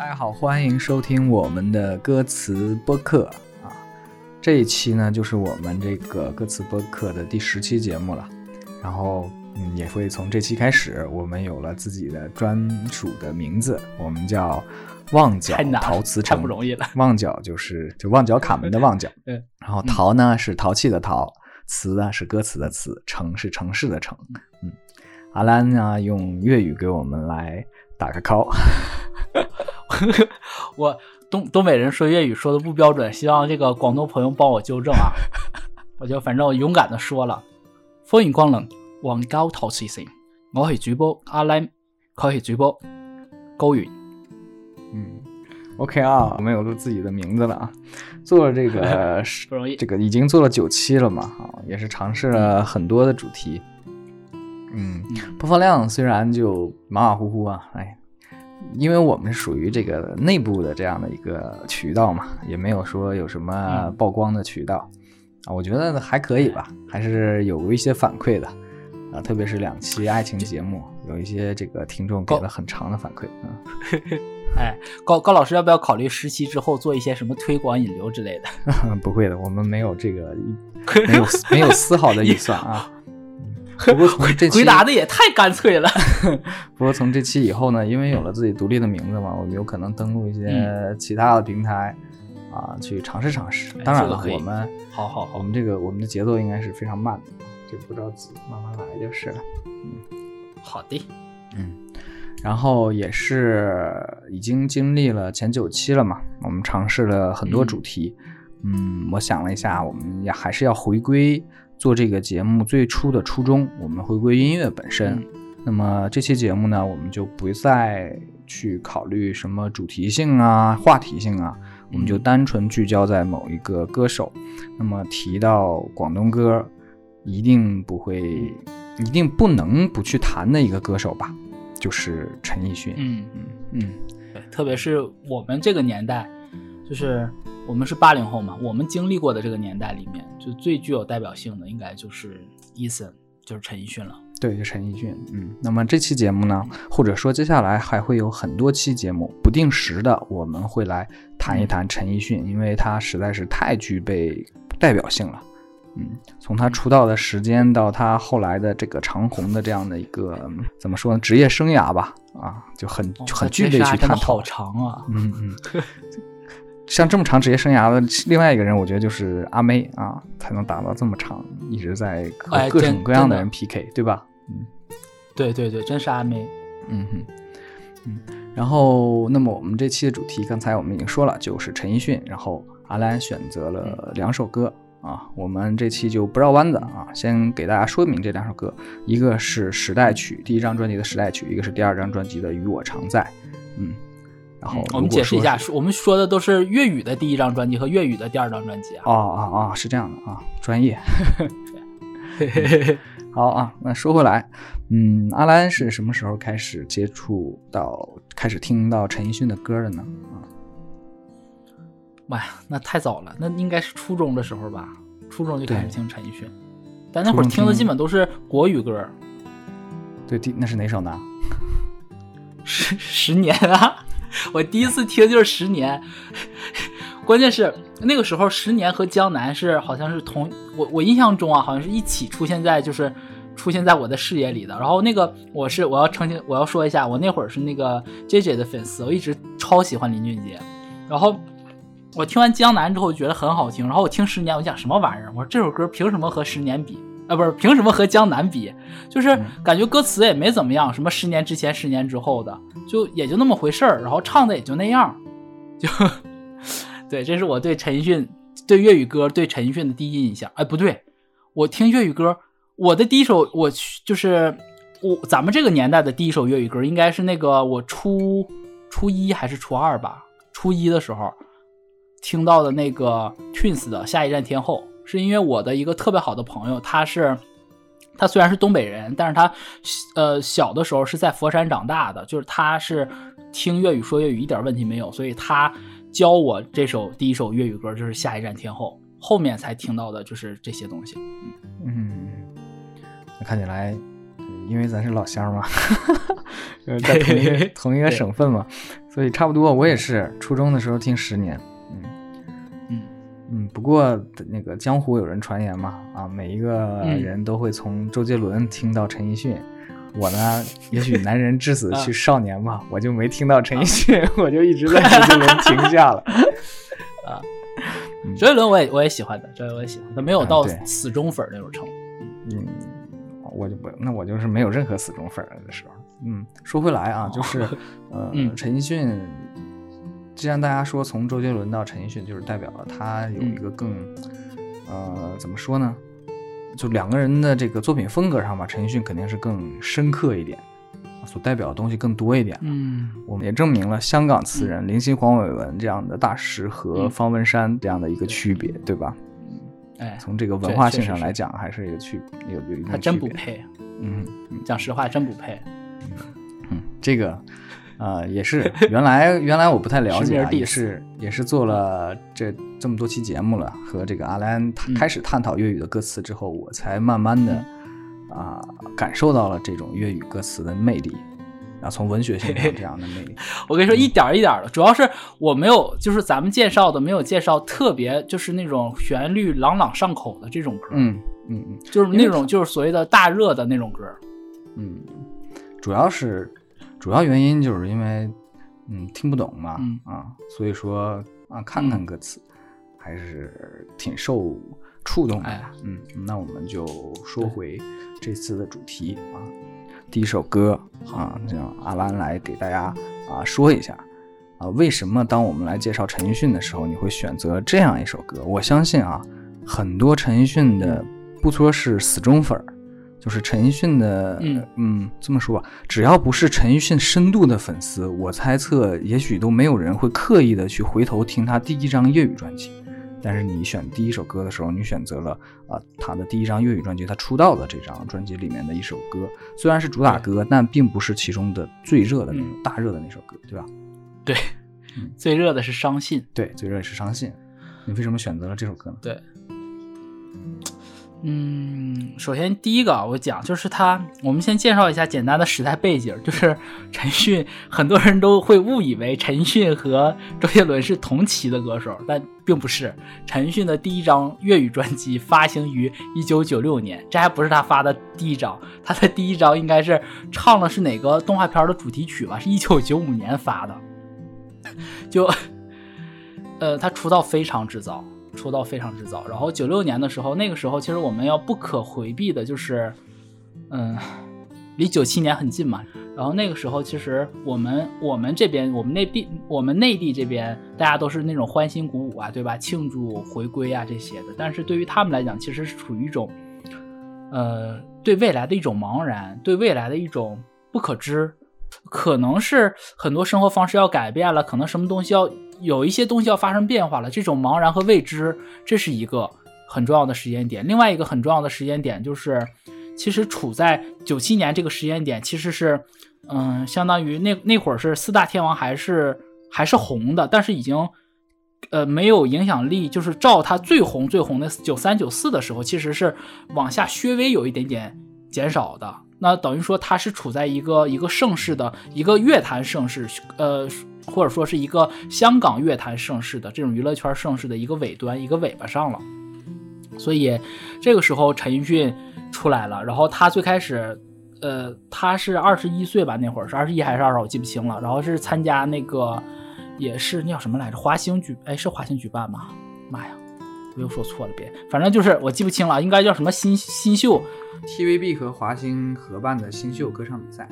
大家好，欢迎收听我们的歌词播客啊！这一期呢，就是我们这个歌词播客的第十期节目了。然后，嗯，也会从这期开始，我们有了自己的专属的名字，我们叫旺角陶瓷城。太不容易了。旺角就是就旺角卡门的旺角。嗯。然后陶呢是陶器的陶，瓷呢是歌词的词，城是城市的城。嗯。阿兰呢用粤语给我们来打个 call。我东东北人说粤语说的不标准，希望这个广东朋友帮我纠正啊！我就反正我勇敢的说了，欢迎光临旺角陶瓷城，我是主播阿兰，他是主播高远。嗯，OK 啊，我们有了自己的名字了啊，做了这个 不容易，这个已经做了九期了嘛，啊，也是尝试了很多的主题。嗯，播放量虽然就马马虎虎啊，哎。因为我们是属于这个内部的这样的一个渠道嘛，也没有说有什么曝光的渠道啊，我觉得还可以吧，还是有一些反馈的啊，特别是两期爱情节目，有一些这个听众给了很长的反馈啊。哎，高高老师要不要考虑十期之后做一些什么推广引流之类的？不会的，我们没有这个，没有没有丝毫的预算啊。不过从这期回答的也太干脆了。不过从这期以后呢，因为有了自己独立的名字嘛，我们有可能登录一些其他的平台啊，去尝试尝试。当然了，我们好好好，我们这个我们的节奏应该是非常慢的，就不着急，慢慢来就是了。嗯，好的。嗯，然后也是已经经历了前九期了嘛，我们尝试了很多主题。嗯，我想了一下，我们也还是要回归。做这个节目最初的初衷，我们回归音乐本身。那么这期节目呢，我们就不再去考虑什么主题性啊、话题性啊，我们就单纯聚焦在某一个歌手。那么提到广东歌，一定不会、一定不能不去谈的一个歌手吧，就是陈奕迅。嗯嗯嗯，对，特别是我们这个年代，就是。我们是八零后嘛，我们经历过的这个年代里面，就最具有代表性的应该就是 Eason，就是陈奕迅了。对，就陈奕迅。嗯，那么这期节目呢，或者说接下来还会有很多期节目，不定时的我们会来谈一谈陈奕迅，因为他实在是太具备代表性了。嗯，从他出道的时间到他后来的这个长虹的这样的一个怎么说呢，职业生涯吧，啊，就很很具备去探讨。好长啊。嗯嗯。像这么长职业生涯的另外一个人，我觉得就是阿妹啊，才能打到这么长，一直在和各种各样的人 PK，对吧？嗯，对对对，真是阿妹。嗯哼，嗯。然后，那么我们这期的主题，刚才我们已经说了，就是陈奕迅。然后阿兰选择了两首歌啊，我们这期就不绕弯子啊，先给大家说明这两首歌，一个是时代曲，第一张专辑的时代曲，一个是第二张专辑的《与我常在》。嗯。然后我们解释一下，我们说的都是粤语的第一张专辑和粤语的第二张专辑啊。啊啊啊，是这样的啊，专业。好啊，那说回来，嗯，阿兰是什么时候开始接触到、开始听到陈奕迅的歌的呢？啊，妈呀，那太早了，那应该是初中的时候吧，初中就开始听陈奕迅，但那会儿听的基本都是国语歌。对，第那是哪首呢？十十年啊。我第一次听就是《十年》，关键是那个时候《十年》和《江南》是好像是同我我印象中啊，好像是一起出现在就是出现在我的视野里的。然后那个我是我要澄清我要说一下，我那会儿是那个 J J 的粉丝，我一直超喜欢林俊杰。然后我听完《江南》之后觉得很好听，然后我听《十年》，我讲什么玩意儿？我说这首歌凭什么和《十年》比？啊，不是凭什么和江南比？就是感觉歌词也没怎么样，什么十年之前、十年之后的，就也就那么回事儿，然后唱的也就那样，就 对，这是我对陈奕迅、对粤语歌、对陈奕迅的第一印象。哎，不对，我听粤语歌，我的第一首，我去就是我咱们这个年代的第一首粤语歌，应该是那个我初初一还是初二吧？初一的时候听到的那个 Twins 的《下一站天后》。是因为我的一个特别好的朋友，他是，他虽然是东北人，但是他，呃，小的时候是在佛山长大的，就是他是听粤语说粤语一点问题没有，所以他教我这首第一首粤语歌就是《下一站天后》，后面才听到的就是这些东西。嗯，那看起来，因为咱是老乡嘛，在同一个同一个省份嘛，所以差不多，我也是初中的时候听十年，嗯。不过那个江湖有人传言嘛，啊，每一个人都会从周杰伦听到陈奕迅。我呢，也许男人至死 去少年吧，我就没听到陈奕迅，我就一直在周杰伦 停下了。啊，周杰伦我也我也喜欢的，周杰伦我也喜欢，他没有到死忠粉那种程度。嗯，我就不，那我就是没有任何死忠粉的时候。嗯，说回来啊，就是呃，陈奕迅，既然大家说从周杰伦到陈奕迅，就是代表了他有一个更呃，怎么说呢？就两个人的这个作品风格上吧，陈奕迅肯定是更深刻一点，所代表的东西更多一点。嗯，我们也证明了香港词人林夕、黄伟文这样的大师和方文山这样的一个区别，对吧？嗯，哎，从这个文化性上来讲，还是一个区有有一定他真不配。嗯，讲实话，真不配。嗯，这个。呃，也是，原来原来我不太了解，也是也是做了这这么多期节目了，和这个阿兰开始探讨粤语的歌词之后，我才慢慢的啊感受到了这种粤语歌词的魅力，啊，从文学性上这样的魅力。我跟你说，一点一点的，主要是我没有，就是咱们介绍的没有介绍特别，就是那种旋律朗朗上口的这种歌，嗯嗯嗯，就是那种就是所谓的大热的那种歌，嗯，主要是。主要原因就是因为，嗯，听不懂嘛，啊，所以说啊，看看歌词，还是挺受触动的。嗯，那我们就说回这次的主题啊，第一首歌啊，让阿兰来给大家啊说一下啊，为什么当我们来介绍陈奕迅的时候，你会选择这样一首歌？我相信啊，很多陈奕迅的不说是死忠粉儿。就是陈奕迅的，嗯嗯，这么说吧，只要不是陈奕迅深度的粉丝，我猜测也许都没有人会刻意的去回头听他第一张粤语专辑。但是你选第一首歌的时候，你选择了啊他的第一张粤语专辑，他出道的这张专辑里面的一首歌，虽然是主打歌，但并不是其中的最热的那种大热的那首歌，对吧？对，最热的是《伤信》。对，最热的是《伤信》。你为什么选择了这首歌呢？对。嗯，首先第一个啊我讲就是他，我们先介绍一下简单的时代背景，就是陈迅，很多人都会误以为陈迅和周杰伦是同期的歌手，但并不是。陈迅的第一张粤语专辑发行于一九九六年，这还不是他发的第一张，他的第一张应该是唱的是哪个动画片的主题曲吧？是一九九五年发的，就，呃，他出道非常之早。出道非常之早，然后九六年的时候，那个时候其实我们要不可回避的就是，嗯，离九七年很近嘛。然后那个时候，其实我们我们这边我们内地我们内地这边大家都是那种欢欣鼓舞啊，对吧？庆祝回归啊这些的。但是对于他们来讲，其实是处于一种，呃，对未来的一种茫然，对未来的一种不可知，可能是很多生活方式要改变了，可能什么东西要。有一些东西要发生变化了，这种茫然和未知，这是一个很重要的时间点。另外一个很重要的时间点就是，其实处在九七年这个时间点，其实是，嗯，相当于那那会儿是四大天王还是还是红的，但是已经，呃，没有影响力。就是照他最红最红的九三九四的时候，其实是往下稍微有一点点减少的。那等于说他是处在一个一个盛世的一个乐坛盛世，呃。或者说是一个香港乐坛盛世的这种娱乐圈盛世的一个尾端，一个尾巴上了。所以这个时候陈奕迅出来了，然后他最开始，呃，他是二十一岁吧，那会儿是二十一还是二十，我记不清了。然后是参加那个，也是那叫什么来着？华星举，哎，是华星举办吗？妈呀，我又说错了，别，反正就是我记不清了，应该叫什么新新秀，TVB 和华星合办的新秀歌唱比赛。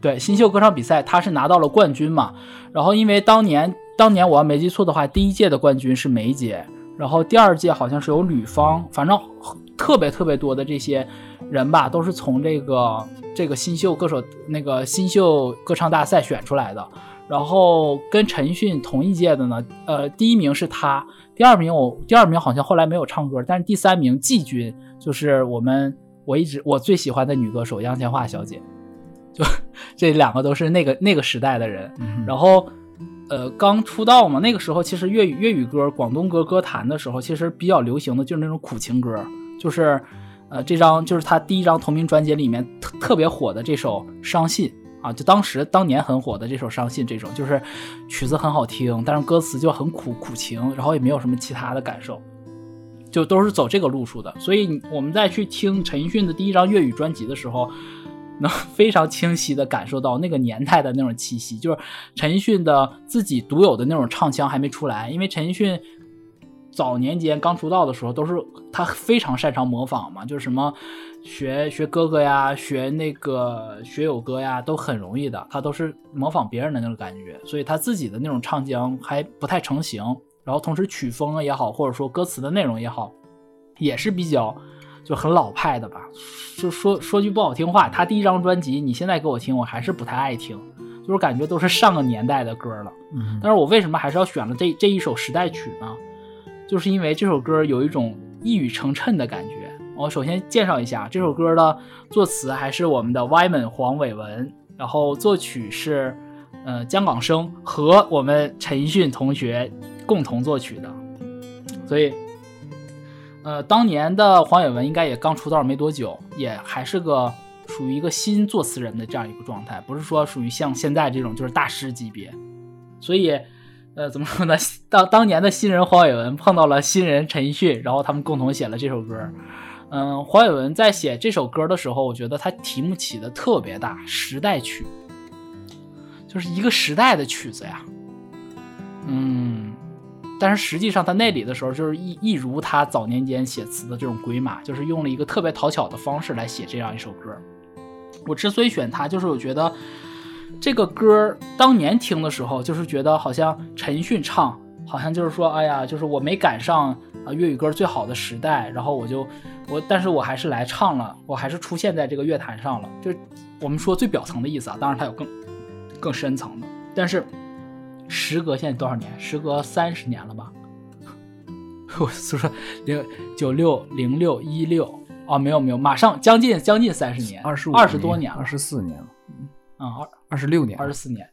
对新秀歌唱比赛，他是拿到了冠军嘛？然后因为当年，当年我要没记错的话，第一届的冠军是梅姐，然后第二届好像是有吕方，反正特别特别多的这些人吧，都是从这个这个新秀歌手那个新秀歌唱大赛选出来的。然后跟陈奕迅同一届的呢，呃，第一名是他，第二名我第二名好像后来没有唱歌，但是第三名季军就是我们我一直我最喜欢的女歌手杨千嬅小姐。就这两个都是那个那个时代的人，然后，呃，刚出道嘛，那个时候其实粤语粤语歌、广东歌歌坛的时候，其实比较流行的就是那种苦情歌，就是，呃，这张就是他第一张同名专辑里面特特别火的这首《伤心》啊，就当时当年很火的这首《伤心》，这种就是曲子很好听，但是歌词就很苦苦情，然后也没有什么其他的感受，就都是走这个路数的。所以我们在去听陈奕迅的第一张粤语专辑的时候，能非常清晰的感受到那个年代的那种气息，就是陈奕迅的自己独有的那种唱腔还没出来，因为陈奕迅。早年间刚出道的时候，都是他非常擅长模仿嘛，就是什么学学哥哥呀，学那个学友哥呀，都很容易的。他都是模仿别人的那种感觉，所以他自己的那种唱腔还不太成型。然后同时曲风也好，或者说歌词的内容也好，也是比较就很老派的吧。就说说句不好听话，他第一张专辑你现在给我听，我还是不太爱听，就是感觉都是上个年代的歌了。嗯，但是我为什么还是要选了这这一首时代曲呢？就是因为这首歌有一种一语成谶的感觉。我首先介绍一下这首歌的作词还是我们的 Yman 黄伟文，然后作曲是呃姜港生和我们陈奕迅同学共同作曲的。所以，呃，当年的黄伟文应该也刚出道没多久，也还是个属于一个新作词人的这样一个状态，不是说属于像现在这种就是大师级别。所以。呃，怎么说呢？当当年的新人黄伟文碰到了新人陈奕迅，然后他们共同写了这首歌。嗯，黄伟文在写这首歌的时候，我觉得他题目起的特别大，时代曲，就是一个时代的曲子呀。嗯，但是实际上他那里的时候，就是一一如他早年间写词的这种规码，就是用了一个特别讨巧的方式来写这样一首歌。我之所以选它，就是我觉得。这个歌当年听的时候，就是觉得好像陈奕迅唱，好像就是说，哎呀，就是我没赶上啊粤语歌最好的时代，然后我就我，但是我还是来唱了，我还是出现在这个乐坛上了。就我们说最表层的意思啊，当然它有更更深层的。但是时隔现在多少年？时隔三十年了吧？我是说零九六零六一六哦，没有没有，马上将近将近三十年，二十五二十多年，二十四年了。啊，二二十六年，二十四年，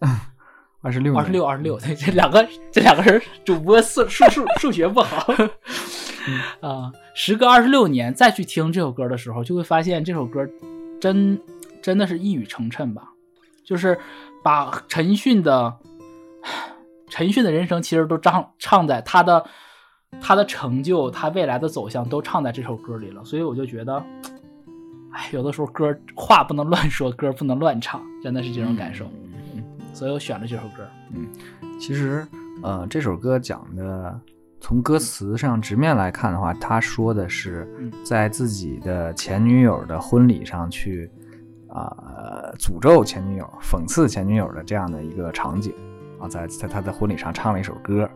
二十六，二十六，二十六。对，这两个这两个人主播数数数数学不好 啊。时隔二十六年再去听这首歌的时候，就会发现这首歌真真的是一语成谶吧。就是把陈奕迅的陈奕迅的人生其实都唱唱在他的他的成就，他未来的走向都唱在这首歌里了。所以我就觉得。哎，有的时候歌话不能乱说，歌不能乱唱，真的是这种感受。嗯，所以我选了这首歌。嗯，其实，呃，这首歌讲的，从歌词上直面来看的话，他说的是在自己的前女友的婚礼上去，啊，诅咒前女友、讽刺前女友的这样的一个场景啊，在在他的婚礼上唱了一首歌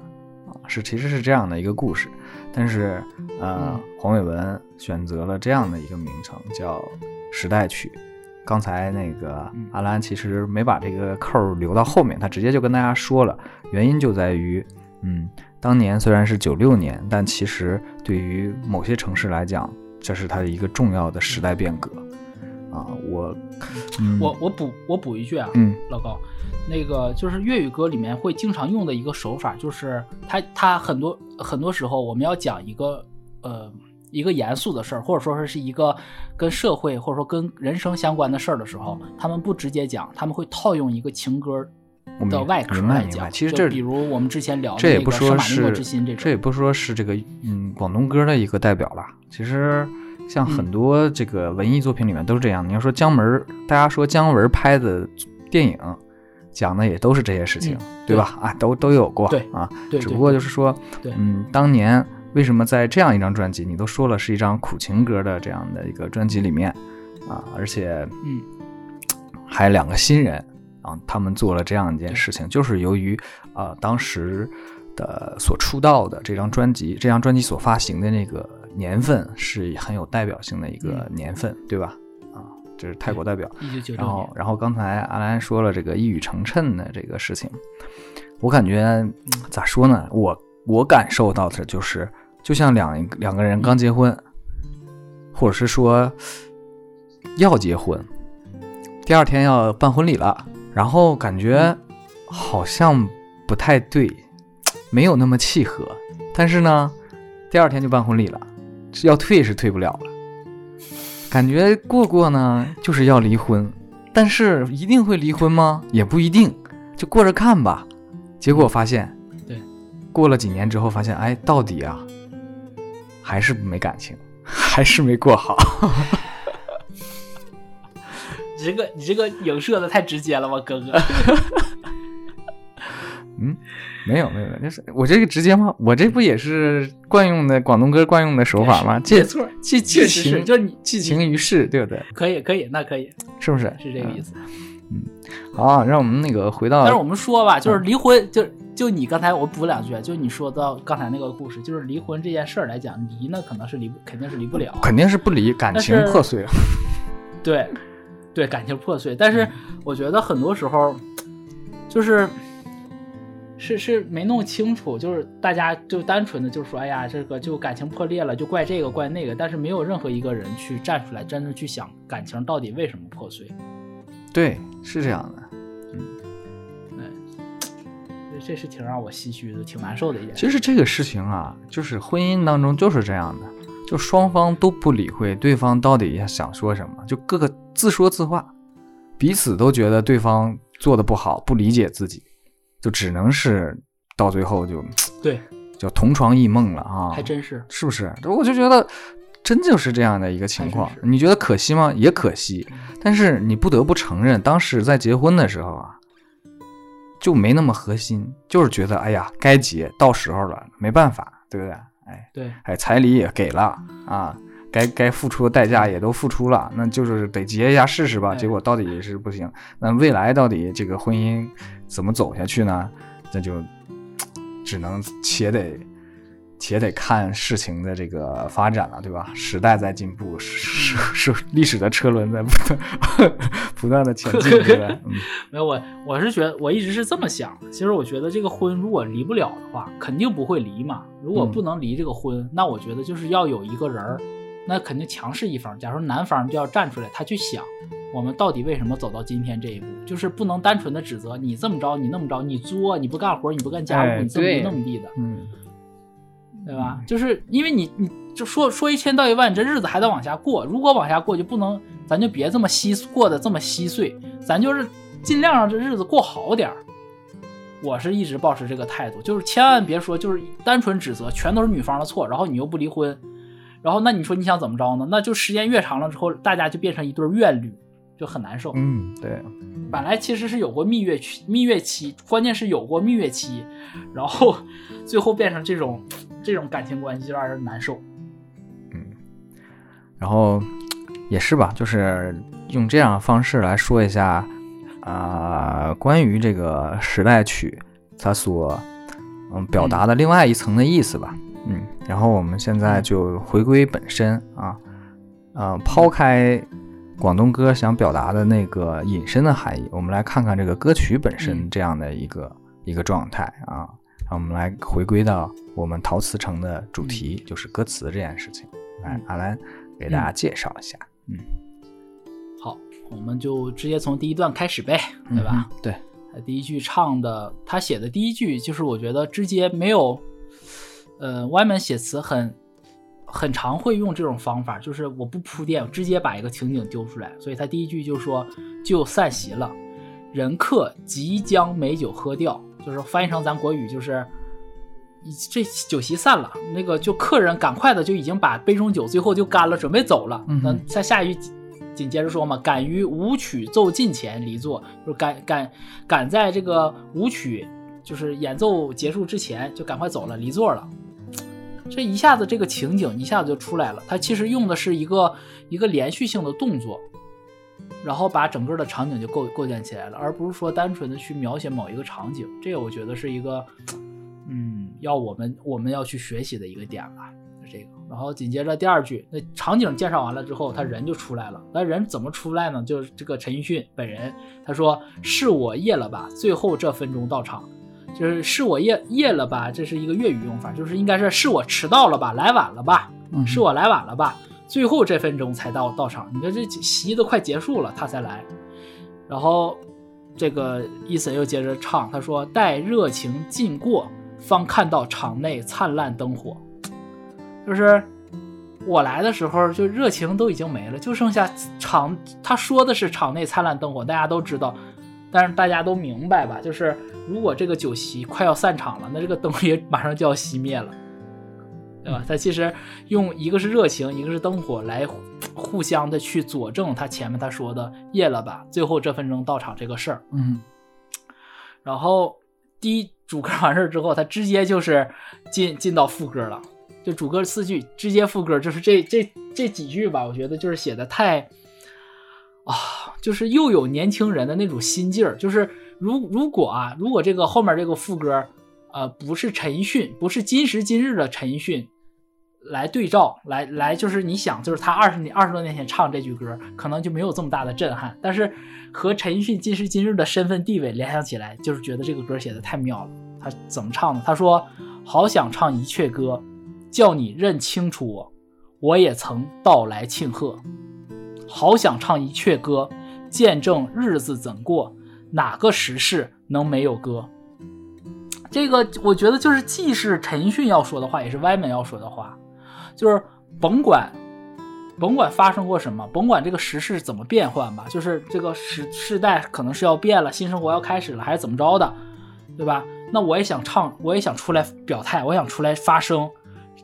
啊。是，其实是这样的一个故事，但是，呃，黄伟文选择了这样的一个名称，叫《时代曲》。刚才那个阿兰其实没把这个扣留到后面，他直接就跟大家说了，原因就在于，嗯，当年虽然是九六年，但其实对于某些城市来讲，这是它的一个重要的时代变革。啊，我，我我补我补一句啊，嗯，老高。那个就是粤语歌里面会经常用的一个手法，就是它它很多很多时候我们要讲一个呃一个严肃的事儿，或者说是是一个跟社会或者说跟人生相关的事儿的时候，他们不直接讲，他们会套用一个情歌的外壳来讲。其实这比如我们之前聊这也不说是这这也不说是这个嗯广东歌的一个代表了。其实像很多这个文艺作品里面都是这样。你要说姜文，大家说姜文拍的电影。讲的也都是这些事情，对吧？啊，都都有过，对，只不过就是说，嗯，当年为什么在这样一张专辑，你都说了是一张苦情歌的这样的一个专辑里面啊，而且，嗯，还两个新人啊，他们做了这样一件事情，就是由于啊，当时的所出道的这张专辑，这张专辑所发行的那个年份是很有代表性的一个年份，对吧？啊这是泰国代表，然后，然后刚才阿兰说了这个一语成谶的这个事情，我感觉咋说呢？我我感受到的就是，就像两两个人刚结婚，或者是说要结婚，第二天要办婚礼了，然后感觉好像不太对，没有那么契合，但是呢，第二天就办婚礼了，要退是退不了了。感觉过过呢，就是要离婚，但是一定会离婚吗？也不一定，就过着看吧。结果发现，对，过了几年之后发现，哎，到底啊，还是没感情，还是没过好。你这个你这个影射的太直接了吧，哥哥。嗯，没有没有，就是我这个直接吗？我这不也是惯用的广东歌惯用的手法吗？没错，寄寄确实是，情，就你寄情于世，对不对？可以可以，那可以是不是？是这个意思。嗯好啊，让我们那个回到，但是我们说吧，就是离婚，就就你刚才我补两句，就你说到刚才那个故事，就是离婚这件事儿来讲，离呢可能是离，肯定是离不了，肯定是不离，感情破碎了。对，对，感情破碎。但是我觉得很多时候，就是是是没弄清楚，就是大家就单纯的就说，哎呀，这个就感情破裂了，就怪这个怪那个，但是没有任何一个人去站出来，真的去想感情到底为什么破碎。对，是这样的。这这是挺让我唏嘘的，挺难受的一件事。其实这个事情啊，就是婚姻当中就是这样的，就双方都不理会对方到底想说什么，就各个自说自话，彼此都觉得对方做的不好，不理解自己，就只能是到最后就对，就同床异梦了啊，还真是。是不是？我就觉得真就是这样的一个情况你觉得可惜吗？也可惜，但是你不得不承认，当时在结婚的时候啊，就没那么核心，就是觉得哎呀，该结，到时候了，没办法，对不对？哎对，哎，彩礼也给了啊，该该付出的代价也都付出了，那就是得结一下试试吧。哎结果到底是不行，那未来到底这个婚姻怎么走下去呢？那就 只能且得且得看事情的这个发展了，对吧？时代在进步，是是是历史的车轮在不断 不断的前进，对吧？嗯 没有我，我是觉得我一直是这么想的。其实我觉得这个婚如果离不了的话，肯定不会离嘛。如果嗯不能离这个婚，那我觉得就是要有一个人儿，那肯定强势一方。假如男方就要站出来，他去想我们到底为什么走到今天这一步，就是不能单纯的指责你这么着，你那么着，你作，你不干活，你不干家务，哎你这么地那么地的，嗯，对吧？就是因为你你就说说一千道一万，你这日子还得往下过。如果往下过，就不能，咱就别这么稀过得这么稀碎，咱就是尽量让这日子过好点儿。我是一直保持这个态度，就是千万别说就是单纯指责，全都是女方的错，然后你又不离婚，然后那你说你想怎么着呢？那就时间越长了之后，大家就变成一对怨侣，就很难受。嗯，对，本来其实是有过蜜月期，蜜月期，关键是有过蜜月期，然后 最后变成这种这种感情关系，就让人难受。嗯然后也是吧，就是用这样的方式来说一下，啊、关于这个时代曲它所嗯表达的另外一层的意思吧，嗯，然后我们现在就回归本身啊，呃，抛开广东歌想表达的那个引申的含义，我们来看看这个歌曲本身嗯这样的一个、一个状态啊，让我们来回归到我们陶瓷城的主题，就是歌词这件事情。来嗯，阿兰给大家介绍一下，嗯好，我们就直接从第一段开始呗，对吧？嗯？对，他第一句唱的，他写的第一句就是我觉得直接没有，呃，歪门写词很很常会用这种方法，就是我不铺垫，我直接把一个情景丢出来。所以他第一句就说就散席了，人客即将美酒喝掉，就是翻译成咱国语就是。这酒席散了，那个就客人赶快的就已经把杯中酒最后就干了，准备走了。嗯哼咱再下一句紧接着说嘛，敢于舞曲奏尽前离座，就是赶赶赶在这个舞曲就是演奏结束之前就赶快走了，离座了。这一下子这个情景一下子就出来了，它其实用的是一个一个连续性的动作，然后把整个的场景就构构建起来了，而不是说单纯的去描写某一个场景。这个我觉得是一个，嗯，要我们我们要去学习的一个点吧。这个，然后紧接着第二句，那场景介绍完了之后，他人就出来了。那人怎么出来呢？就是这个陈奕迅本人，他说：“是我夜了吧？最后这分钟到场，就是是我夜夜了吧？这是一个粤语用法，就是应该是是我迟到了吧？来晚了吧？嗯是我来晚了吧？最后这分钟才到到场。你看这席都快结束了，他才来。然后这个伊森又接着唱，他说：“待热情尽过，方看到场内灿烂灯火。”就是我来的时候就热情都已经没了，就剩下场。他说的是场内灿烂灯火，大家都知道，但是大家都明白吧？就是如果这个酒席快要散场了，那这个灯也马上就要熄灭了，对吧？他其实用一个是热情，一个是灯火来互相的去佐证他前面他说的夜了吧，最后这分钟到场这个事儿。嗯然后第一主歌完事儿之后，他直接就是进进到副歌了。就主歌四句，直接副歌，就是这这这几句吧，我觉得就是写的太啊，就是又有年轻人的那种心劲儿。就是如如果啊，如果这个后面这个副歌，呃，不是陈奕迅，不是今时今日的陈奕迅来对照，来来，就是你想，就是他二十年二十多年前唱这句歌，可能就没有这么大的震撼。但是和陈奕迅今时今日的身份地位联想起来，就是觉得这个歌写的太妙了。他怎么唱的？他说：“好想唱一阙歌。”叫你认清楚我，我也曾到来庆贺。好想唱一阙歌，见证日子怎过，哪个时事能没有歌？这个我觉得就是既是陈奕迅要说的话，也是歪门要说的话，就是甭管甭管发生过什么，甭管这个时事怎么变换吧，就是这个时世代可能是要变了，新生活要开始了，还是怎么着的，对吧？那我也想唱，我也想出来表态，我想出来发声。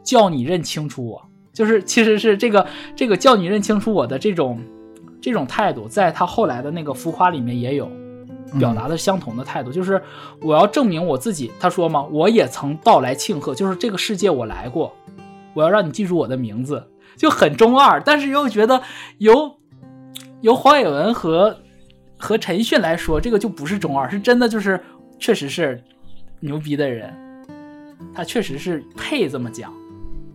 叫你认清楚我，就是其实是这个这个叫你认清楚我的这种这种态度，在他后来的那个浮夸里面也有表达的相同的态度，就是我要证明我自己。他说嘛，我也曾到来庆贺，就是这个世界我来过，我要让你记住我的名字，就很中二，但是又觉得由由黄伟文和和陈奕迅来说，这个就不是中二，是真的就是确实是牛逼的人，他确实是配这么讲。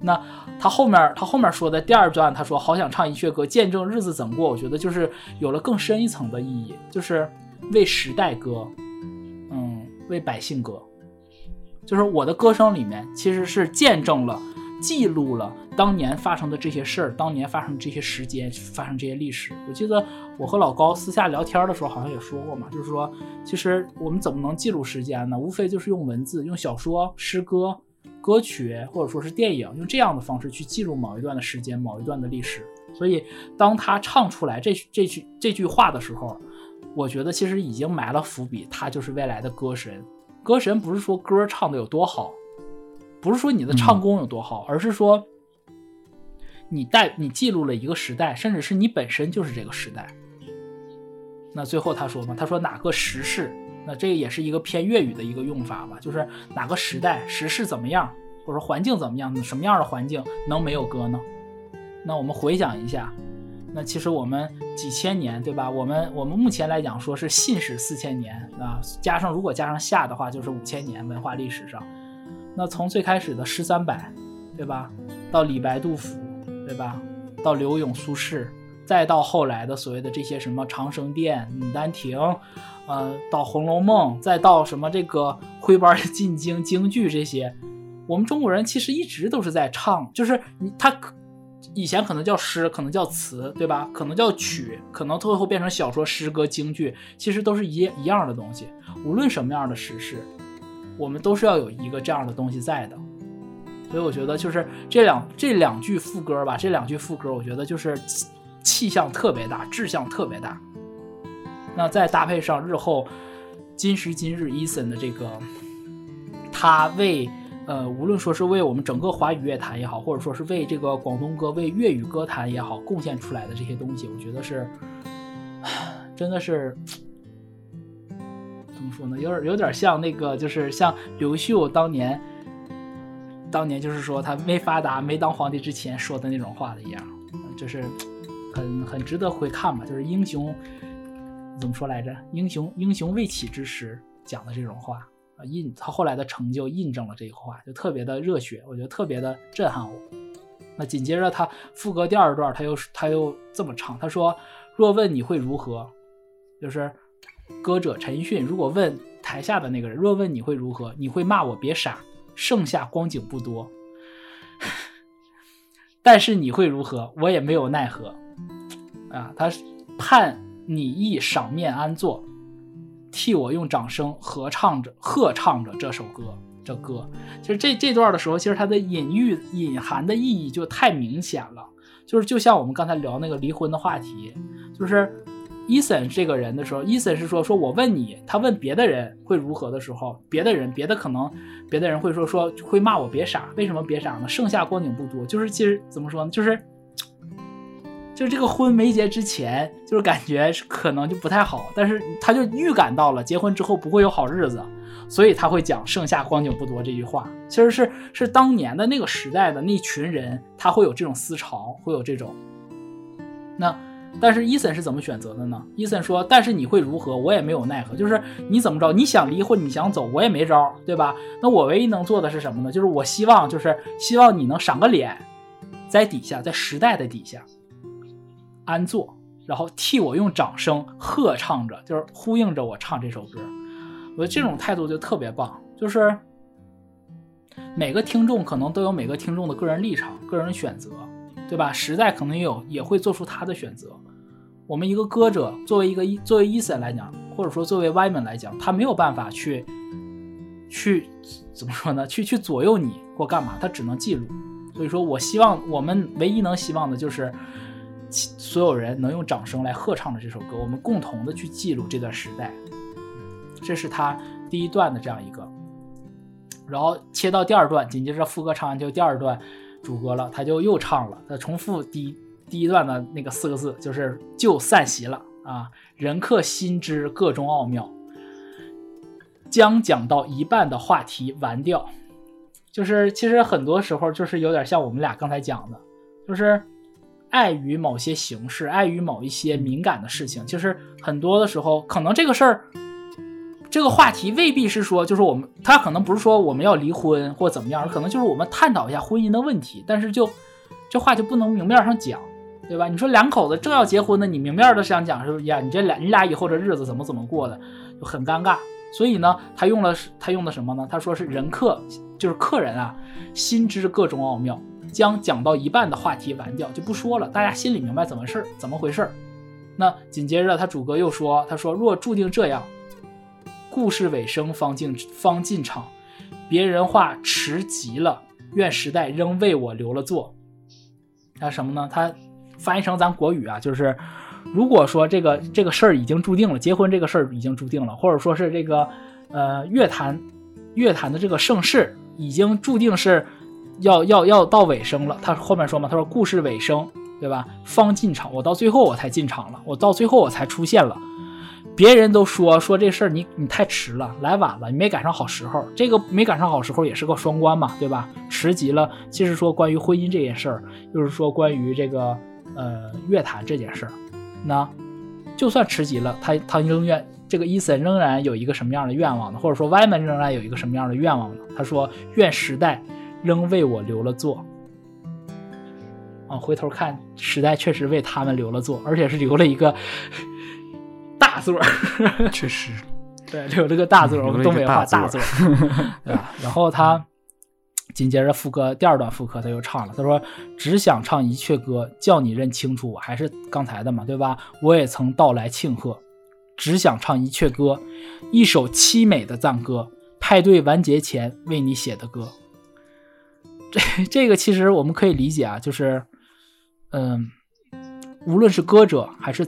那他后面他后面说的第二段，他说好想唱一阙歌，见证日子怎么过。我觉得就是有了更深一层的意义，就是为时代歌，嗯，为百姓歌。就是我的歌声里面其实是见证了、记录了当年发生的这些事儿，当年发生这些时间、发生这些历史。我记得我和老高私下聊天的时候好像也说过嘛，就是说其实我们怎么能记录时间呢？无非就是用文字、用小说、诗歌。歌曲或者说是电影，用这样的方式去记录某一段的时间、某一段的历史。所以，当他唱出来这这句这句话的时候，我觉得其实已经埋了伏笔，他就是未来的歌神。歌神不是说歌唱的有多好，不是说你的唱功有多好，而是说你带你记录了一个时代，甚至是你本身就是这个时代。那最后他说嘛，他说哪个时事？那这也是一个偏粤语的一个用法吧，就是哪个时代时事怎么样，或者说环境怎么样，什么样的环境能没有歌呢？那我们回想一下，那其实我们几千年，对吧？我们我们目前来讲说是信史四千年啊，加上如果加上夏的话，就是五千年文化历史上。那从最开始的诗三百，对吧？到李白、杜甫，对吧？到刘永、苏轼，再到后来的所谓的这些什么长生殿、牡丹亭。呃，到《红楼梦》，再到什么这个徽班进京京剧这些，我们中国人其实一直都是在唱，就是你他以前可能叫诗，可能叫词，对吧？可能叫曲，可能最后变成小说、诗歌、京剧，其实都是一一样的东西。无论什么样的时事，我们都是要有一个这样的东西在的。所以我觉得就是这两这两句副歌吧，这两句副歌，我觉得就是气象特别大，志向特别大。那再搭配上日后今时今日 Eason 的这个，他为呃无论说是为我们整个华语乐坛也好，或者说是为这个广东歌、为粤语歌坛也好贡献出来的这些东西，我觉得是真的是怎么说呢？有点有点像那个，就是像刘秀当年当年就是说他没发达、没当皇帝之前说的那种话的一样，就是很很值得回看吧，就是英雄。怎么说来着？英雄英雄未起之时讲的这种话啊，印他后来的成就印证了这个话，就特别的热血，我觉得特别的震撼我。那紧接着他副歌第二段，他又他又这么唱，他说：“若问你会如何？”就是歌者陈奕迅，如果问台下的那个人，若问你会如何，你会骂我别傻，剩下光景不多。但是你会如何？我也没有奈何啊。他盼。你亦赏面安坐，替我用掌声合唱着、和唱着这首歌。这歌。其实这这段的时候，其实它的隐喻、隐含的意义就太明显了。就是就像我们刚才聊那个离婚的话题，就是伊森这个人的时候，伊森是说说我问你，他问别的人会如何的时候，别的人别的可能别的人会说说会骂我别傻，为什么别傻呢？剩下光景不多，就是其实怎么说呢，就是。就是这个婚没结之前，就是感觉可能就不太好，但是他就预感到了结婚之后不会有好日子，所以他会讲“剩下光景不多”这句话。其实是是当年的那个时代的那群人，他会有这种思潮，会有这种。那但是伊森是怎么选择的呢？伊森说：“但是你会如何，我也没有奈何。就是你怎么着，你想离婚，你想走，我也没招，对吧？那我唯一能做的是什么呢？就是我希望，就是希望你能赏个脸，在底下，在时代的底下。”安坐，然后替我用掌声喝唱着，就是呼应着我唱这首歌。我觉得这种态度就特别棒。就是每个听众可能都有每个听众的个人立场、个人选择，对吧？时代可能也有也会做出他的选择。我们一个歌者，作为一个作为 Eason 来讲，或者说作为 Yman 来讲，他没有办法去去怎么说呢？去去左右你或干嘛？他只能记录。所以说我希望我们唯一能希望的就是。所有人能用掌声来合唱的这首歌，我们共同的去记录这段时代。这是他第一段的这样一个，然后切到第二段，紧接着副歌唱完就第二段主歌了，他就又唱了，他重复第一第一段的那个四个字，就是就散席了啊。人客心知各中奥妙，将讲到一半的话题完掉，就是其实很多时候就是有点像我们俩刚才讲的，就是。碍于某些形式，碍于某一些敏感的事情，就是很多的时候，可能这个事儿，这个话题未必是说，就是我们他可能不是说我们要离婚或怎么样，可能就是我们探讨一下婚姻的问题，但是就这话就不能明面上讲，对吧？你说两口子正要结婚呢，你明面的想讲是呀，你这俩你俩以后这日子怎么怎么过的，就很尴尬。所以呢，他用了他用的什么呢？他说是人客，就是客人啊，心知各种奥妙。将讲到一半的话题完掉，就不说了，大家心里明白怎么事儿，怎么回事儿。那紧接着他主歌又说：“他说若注定这样，故事尾声方进方进场，别人话迟极了，愿时代仍为我留了座。”他什么呢？他翻译成咱国语啊，就是如果说这个这个事儿已经注定了，结婚这个事儿已经注定了，或者说是这个呃乐坛乐坛的这个盛世已经注定是。要要要到尾声了，他后面说嘛，他说故事尾声，对吧？方进场，我到最后我才进场了，我到最后我才出现了。别人都说说这事儿你你太迟了，来晚了，你没赶上好时候。这个没赶上好时候也是个双关嘛，对吧？迟及了，既是说关于婚姻这件事儿，又是说关于这个呃乐坛这件事儿。那就算迟及了，他他仍愿这个伊森仍然有一个什么样的愿望呢？或者说 Y 门仍然有一个什么样的愿望呢？他说愿时代。仍为我留了座啊！回头看，时代确实为他们留了座，而且是留了一个大座。确实，对，留了个大座。我们东北话大座，对吧？然后他紧接着副歌第二段副歌他又唱了，他说：“只想唱一阙歌，叫你认清楚我还是刚才的嘛，对吧？我也曾到来庆贺，只想唱一阙歌，一首凄美的赞歌，派对完结前为你写的歌。”这 这个其实我们可以理解啊，就是，嗯，无论是歌者还是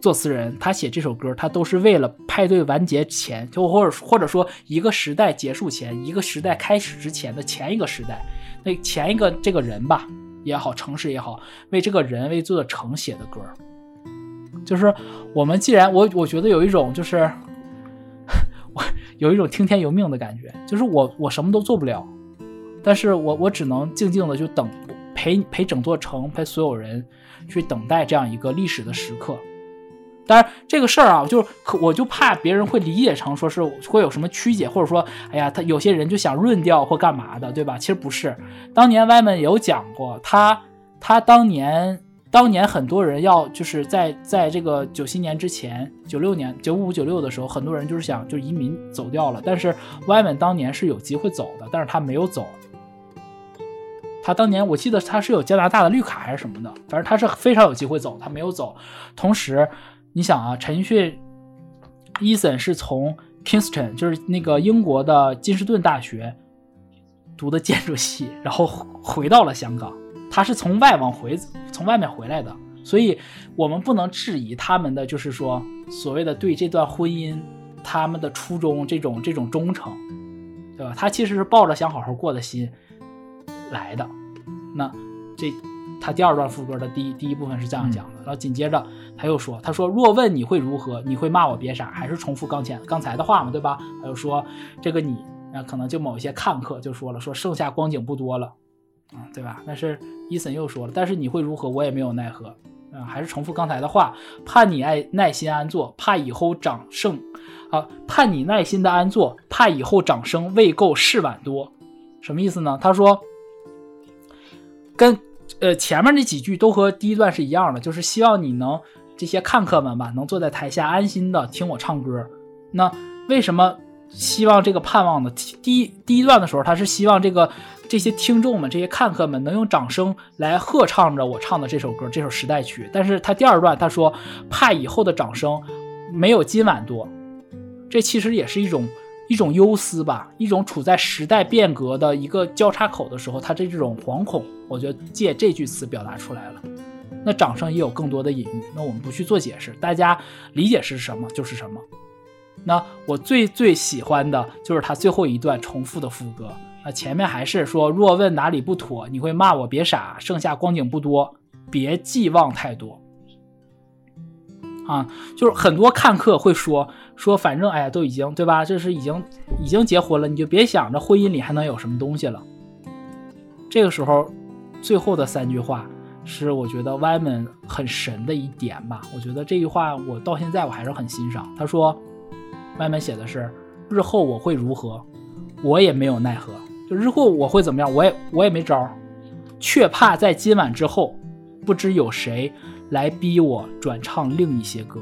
作词人，他写这首歌，他都是为了派对完结前，就或者或者说一个时代结束前，一个时代开始之前的前一个时代，那前一个这个人吧也好，城市也好，为这个人为这座城写的歌，就是我们既然我我觉得有一种就是 我有一种听天由命的感觉，就是我我什么都做不了。但是我我只能静静的就等，陪陪整座城，陪所有人去等待这样一个历史的时刻。当然这个事儿啊，就是可我就怕别人会理解成说是会有什么曲解，或者说，哎呀，他有些人就想润掉或干嘛的，对吧？其实不是。当年 Y 们有讲过，他他当年当年很多人要就是在在这个九七年之前，九六年九五九六的时候，很多人就是想就移民走掉了。但是 Y 们当年是有机会走的，但是他没有走。他当年我记得他是有加拿大的绿卡还是什么的，反正他是非常有机会走，他没有走。同时，你想啊，陈奕迅、伊森是从 Kingston，就是那个英国的金士顿大学读的建筑系，然后回到了香港。他是从外往回从外面回来的，所以我们不能质疑他们的，就是说所谓的对这段婚姻他们的初衷这种这种忠诚，对吧？他其实是抱着想好好过的心来的。那这他第二段副歌的第一第一部分是这样讲的，然后紧接着他又说：“他说若问你会如何，你会骂我别傻，还是重复刚才刚才的话嘛，对吧？”他又说：“这个你啊，可能就某一些看客就说了，说剩下光景不多了。”啊，对吧？但是伊森又说了，但是你会如何，我也没有奈何。啊，还是重复刚才的话，盼你爱耐心安坐，怕以后掌声，啊，盼你耐心的安坐，怕以后长生未够事晚多。什么意思呢？他说，跟呃前面那几句都和第一段是一样的，就是希望你能这些看客们吧，能坐在台下安心的听我唱歌。那为什么希望这个盼望呢？第一第一段的时候，他是希望这个。这些听众们、这些看客们能用掌声来喝唱着我唱的这首歌、这首时代曲。但是他第二段他说怕以后的掌声没有今晚多，这其实也是一种一种忧思吧，一种处在时代变革的一个交叉口的时候，他这这种惶恐，我觉得借这句词表达出来了。那掌声也有更多的隐喻，那我们不去做解释，大家理解是什么就是什么。那我最最喜欢的就是他最后一段重复的副歌。啊，前面还是说，若问哪里不妥，你会骂我别傻，剩下光景不多，别寄望太多。啊，就是很多看客会说说，反正哎呀，都已经对吧？这是已经已经结婚了，你就别想着婚姻里还能有什么东西了。这个时候，最后的三句话是我觉得 Yman 很神的一点吧。我觉得这句话我到现在我还是很欣赏。他说，Yman 写的是日后我会如何，我也没有奈何。就日后我会怎么样，我也我也没招儿却怕在今晚之后，不知有谁来逼我转唱另一些歌。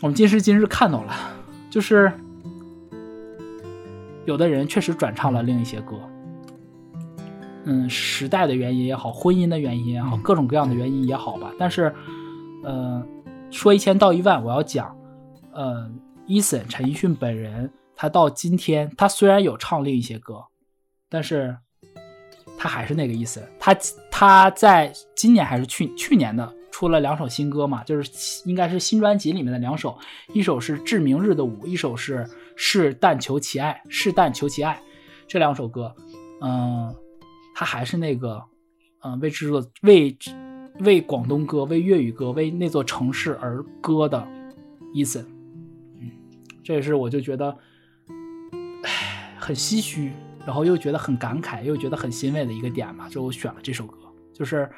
我们今时今日看到了，就是有的人确实转唱了另一些歌，嗯，时代的原因也好，婚姻的原因也好，各种各样的原因也好吧。但是，呃，说一千道一万，我要讲，呃，伊森陈奕迅本人。他到今天，他虽然有唱另一些歌，但是他还是那个意思。他他在今年还是去去年的出了两首新歌嘛，就是应该是新专辑里面的两首，一首是《致明日的舞》，一首是《是但求其爱》，是但求其爱。这两首歌，嗯，他还是那个，嗯，为制作为为广东歌、为粤语歌、为那座城市而歌的伊森。嗯，这也是我就觉得。很唏嘘，然后又觉得很感慨，又觉得很欣慰的一个点吧，就我选了这首歌。就是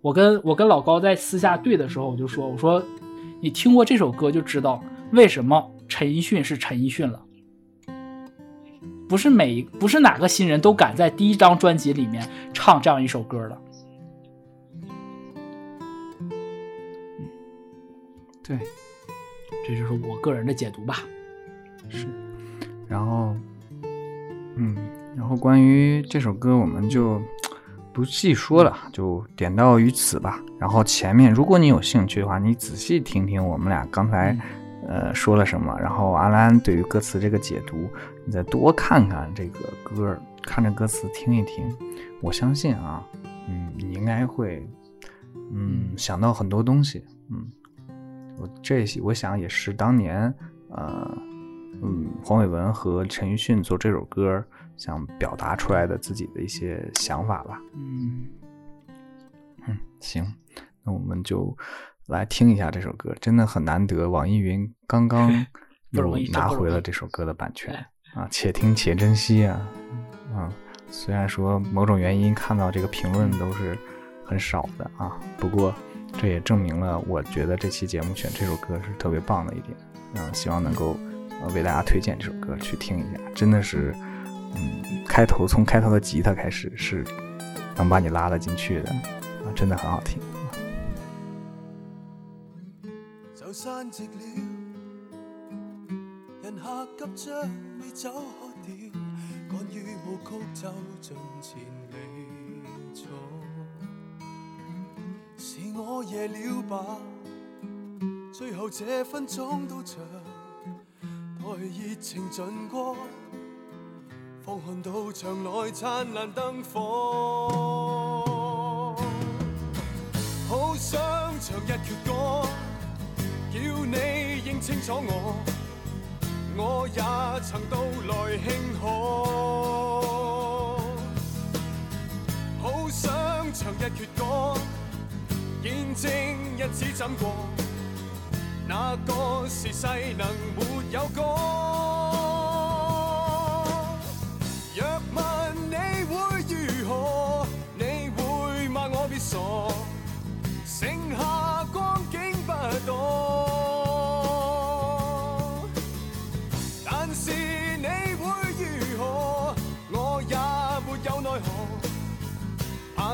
我跟我跟老高在私下对的时候，我就说：“我说你听过这首歌就知道为什么陈奕迅是陈奕迅了。不是每不是哪个新人都敢在第一张专辑里面唱这样一首歌的。”对，这就是我个人的解读吧。是，然后。嗯，然后关于这首歌，我们就不细说了，就点到于此吧。然后前面，如果你有兴趣的话，你仔细听听我们俩刚才呃说了什么，然后阿兰对于歌词这个解读，你再多看看这个歌，看着歌词听一听，我相信啊，嗯，你应该会嗯想到很多东西。嗯，我这些我想也是当年呃。嗯，黄伟文和陈奕迅做这首歌，想表达出来的自己的一些想法吧。嗯嗯，行，那我们就来听一下这首歌，真的很难得。网易云刚刚 又拿回了这首歌的版权啊，且听且珍惜啊！啊，虽然说某种原因看到这个评论都是很少的啊，不过这也证明了我觉得这期节目选这首歌是特别棒的一点。嗯，希望能够。为大家推荐这首歌，去听一下，真的是，嗯，开头从开头的吉他开始是能把你拉了进去的，啊，真的很好听。是我夜了吧？最后这分钟都长。爱热情尽过，方看到墙內燦爛燈火。好想唱一闕歌，叫你認清楚我，我也曾到來慶贺。好想唱一闕歌，見證日子怎過，那個時世能沒有歌。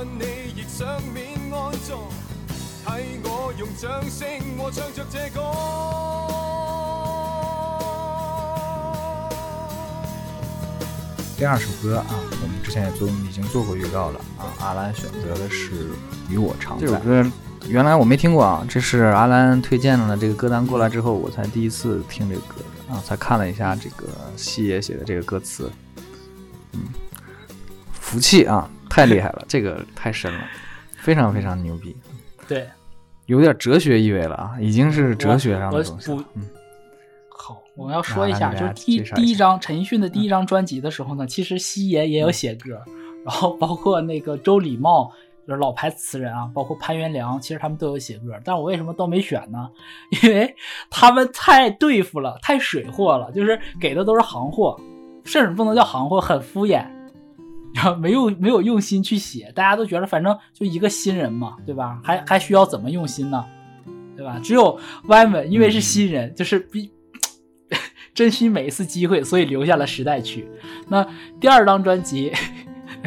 盼你亦上面安坐，替我用掌聲和唱着這歌。第二首歌啊，我们之前也做已经做过预告了啊。阿兰选择的是《与我常在》这首歌，原来我没听过啊，这是阿兰推荐了这个歌单过来之后，我才第一次听这个歌啊，才看了一下这个西野写的这个歌词，嗯，福气啊，太厉害了，这个太深了，非常非常牛逼，对，有点哲学意味了啊，已经是哲学上的东西。嗯，好，我们要说一下，就是第第一张陈奕迅的第一张专辑的时候呢，其实西爷也有写歌，然后包括那个周礼茂，就是老牌词人啊，包括潘元良，其实他们都有写歌，但我为什么都没选呢？因为他们太对付了，太水货了，就是给的都是行货，甚至不能叫行货，很敷衍。然后没有没有用心去写，大家都觉得反正就一个新人嘛，对吧？还还需要怎么用心呢？对吧？只有歪文，因为是新人，就是比珍惜每一次机会，所以留下了时代曲。那第二张专辑，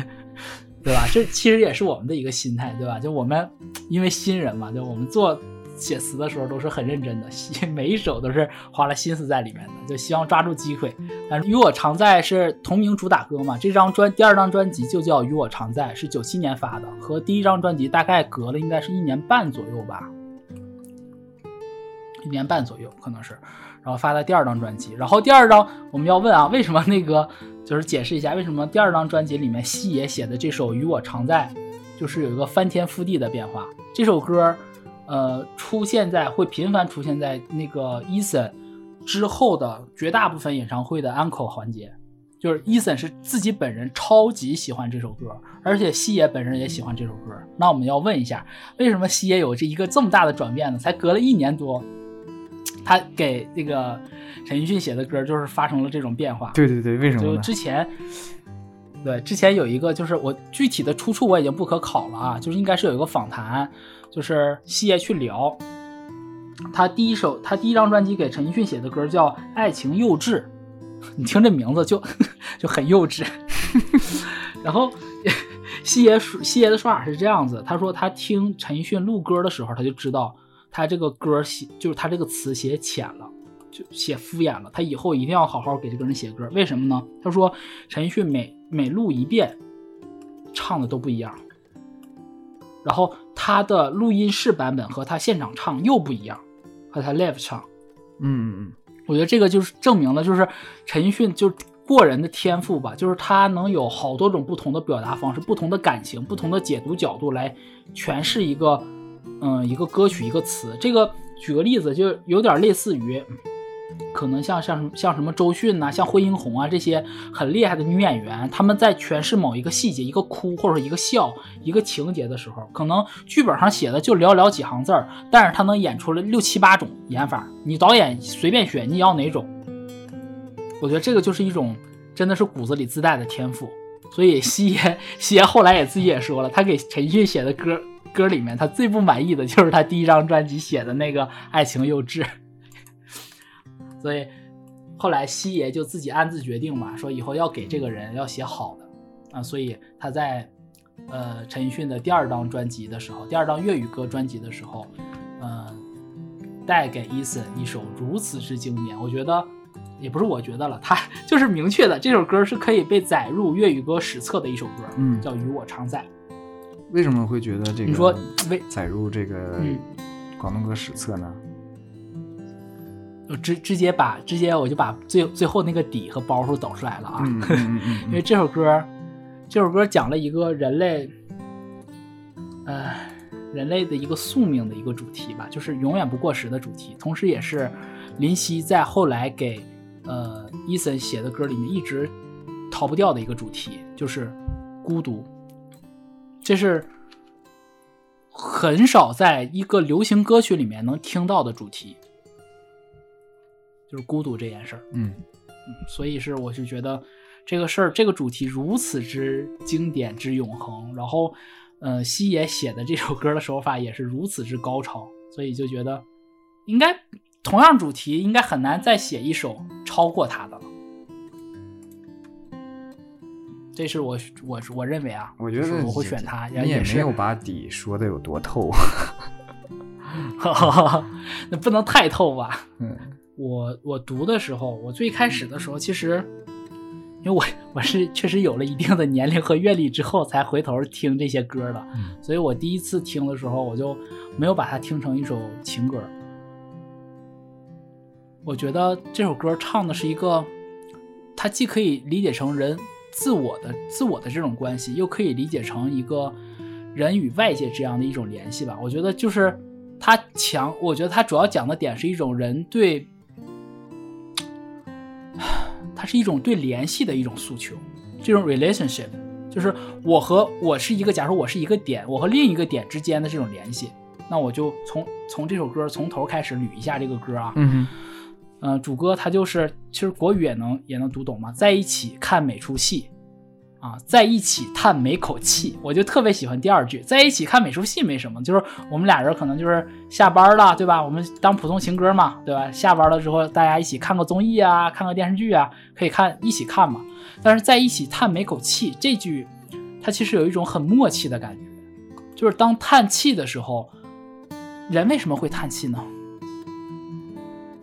对吧？这其实也是我们的一个心态，对吧？就我们因为新人嘛，就我们做写词的时候都是很认真的，写 每一首都是花了心思在里面的，就希望抓住机会。但是《与我常在》是同名主打歌嘛，这张专第二张专辑就叫《与我常在》，是九七年发的，和第一张专辑大概隔了应该是一年半左右吧，一年半左右可能是，然后发的第二张专辑。然后第二张我们要问啊，为什么那个就是解释一下，为什么第二张专辑里面西野写的这首《与我常在》，就是有一个翻天覆地的变化。这首歌，呃，出现在会频繁出现在那个 Eason 之后的绝大部分演唱会的 encore 环节。就是 Eason 是自己本人超级喜欢这首歌，而且西野本人也喜欢这首歌。那我们要问一下，为什么西野有这一个这么大的转变呢？才隔了一年多，他给这个陈奕迅写的歌就是发生了这种变化。对对对，为什么就？之前，对之前有一个，就是我具体的出处我已经不可考了啊，就是应该是有一个访谈，就是西爷去聊，他第一首他第一张专辑给陈奕迅写的歌叫《爱情幼稚》，你听这名字就 就很幼稚。然后西爷说西爷的说法是这样子，他说他听陈奕迅录歌的时候，他就知道他这个歌写就是他这个词写浅了。就写敷衍了，他以后一定要好好给这个人写歌。为什么呢？他说陈奕迅每每录一遍，唱的都不一样，然后他的录音室版本和他现场唱又不一样，和他 live 唱。嗯嗯我觉得这个就是证明了，就是陈奕迅就是过人的天赋吧，就是他能有好多种不同的表达方式、不同的感情、不同的解读角度来诠释一个，嗯，一个歌曲、一个词。这个举个例子，就有点类似于，可能像像什么像什么周迅呐、像惠英红啊这些很厉害的女演员，她们在诠释某一个细节、一个哭或者一个笑、一个情节的时候，可能剧本上写的就寥寥几行字儿，但是她能演出了六七八种演法。你导演随便选，你要哪种？我觉得这个就是一种真的是骨子里自带的天赋。所以西爷西爷后来也自己也说了，他给陈奕迅写的歌歌里面，他最不满意的就是他第一张专辑写的那个《爱情幼稚》。所以后来西爷就自己暗自决定嘛，说以后要给这个人要写好的啊，所以他在呃陈奕迅的第二张专辑的时候，第二张粤语歌专辑的时候，呃，带给 Eason 一首如此之经典，我觉得也不是我觉得了，他就是明确的，这首歌是可以被载入粤语歌史册的一首歌，嗯叫《与我常在》。为什么会觉得这个你说为载入这个嗯广东歌史册呢？我直直接把直接我就把最最后那个底和包袱抖出来了啊，因为这首歌，这首歌讲了一个人类，呃，人类的一个宿命的一个主题吧，就是永远不过时的主题，同时也是林夕在后来给呃伊森写的歌里面一直逃不掉的一个主题，就是孤独。这是很少在一个流行歌曲里面能听到的主题，就是孤独这件事儿。嗯所以是我就觉得这个事儿这个主题如此之经典之永恒，然后，呃，西野写的这首歌的手法也是如此之高超，所以就觉得应该同样主题应该很难再写一首超过他的了。这是我我我认为啊，我觉得我会选他，你也没有把底说的有多透。那不能太透吧？嗯我我读的时候，我最开始的时候，其实因为我我是确实有了一定的年龄和阅历之后，才回头听这些歌的，嗯所以我第一次听的时候，我就没有把它听成一首情歌。我觉得这首歌唱的是一个，它既可以理解成人自我的自我的这种关系，又可以理解成一个人与外界这样的一种联系吧。我觉得就是它强，我觉得它主要讲的点是一种人对。它是一种对联系的一种诉求，这种 relationship 就是我和我是一个，假如我是一个点，我和另一个点之间的这种联系，那我就从从这首歌从头开始捋一下这个歌啊，嗯主歌它就是其实国语也能也能读懂嘛，在一起看每出戏，啊，在一起叹每口气，我就特别喜欢第二句，在一起看每出戏没什么，就是我们俩人可能就是下班了，对吧？我们当普通情歌嘛，对吧？下班了之后，大家一起看个综艺啊，看个电视剧啊，可以看一起看嘛。但是在一起叹每口气这句，它其实有一种很默契的感觉，就是当叹气的时候，人为什么会叹气呢？